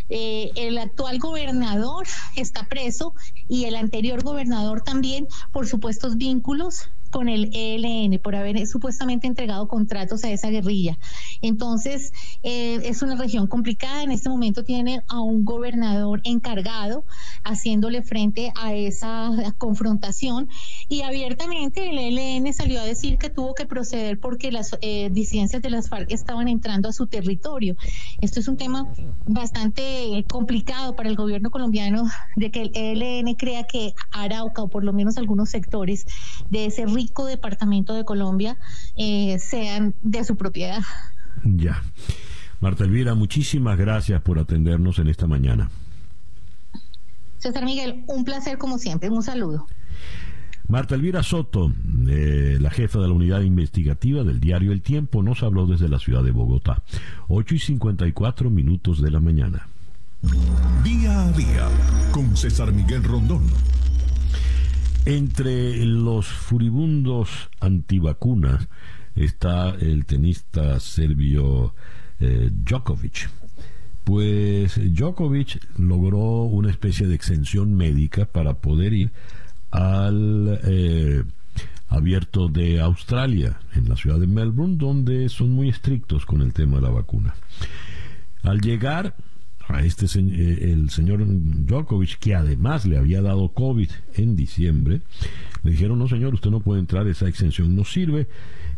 Eh, el actual gobernador está preso y el anterior gobernador también por supuestos vínculos con el ELN por haber supuestamente entregado contratos a esa guerrilla. Entonces, eh, es una región complicada. En este momento tiene a un gobernador encargado haciéndole frente a esa confrontación y abiertamente el ELN salió a decir que tuvo que proceder porque las eh, disidencias de las FARC estaban entrando a su territorio. Esto es un tema bastante complicado para el gobierno colombiano de que el ELN crea que Arauca o por lo menos algunos sectores de ese rico departamento de Colombia eh, sean de su propiedad. Ya. Marta Elvira, muchísimas gracias por atendernos en esta mañana. César Miguel, un placer como siempre, un saludo. Marta Elvira Soto, la jefa de la unidad investigativa del diario El Tiempo, nos habló desde la ciudad de Bogotá. 8 y 54 minutos de la mañana. Día a día con César Miguel Rondón. Entre los furibundos antivacunas está el tenista serbio eh, Djokovic. Pues Djokovic logró una especie de exención médica para poder ir al eh, abierto de Australia, en la ciudad de Melbourne, donde son muy estrictos con el tema de la vacuna. Al llegar, a este eh, el señor Djokovic, que además le había dado COVID en diciembre, le dijeron, no señor, usted no puede entrar, esa exención no sirve,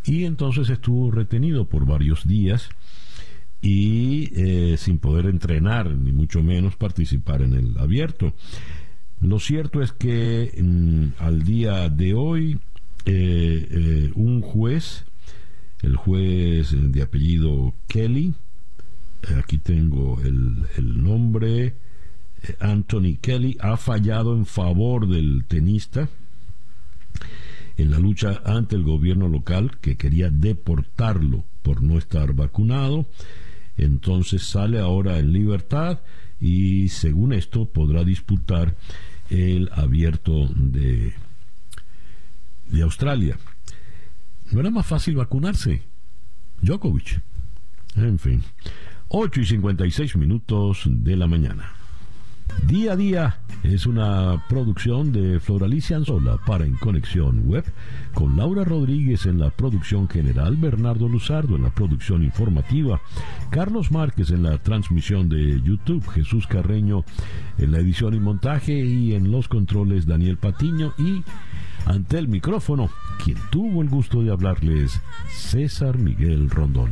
y entonces estuvo retenido por varios días y eh, sin poder entrenar, ni mucho menos participar en el abierto. Lo cierto es que mm, al día de hoy eh, un juez el juez de apellido Kelly, aquí tengo el, el nombre, eh, Anthony Kelly, ha fallado en favor del tenista en la lucha ante el gobierno local que quería deportarlo por no estar vacunado. Entonces sale ahora en libertad y según esto podrá disputar el abierto de, de Australia. ¿No era más fácil vacunarse? Djokovic. En fin. 8 y 56 minutos de la mañana. Día a día es una producción de Floralicia Anzola para En Conexión Web, con Laura Rodríguez en la producción general, Bernardo Luzardo en la producción informativa, Carlos Márquez en la transmisión de YouTube, Jesús Carreño en la edición y montaje y en los controles Daniel Patiño y ante el micrófono, quien tuvo el gusto de hablarles, César Miguel Rondón.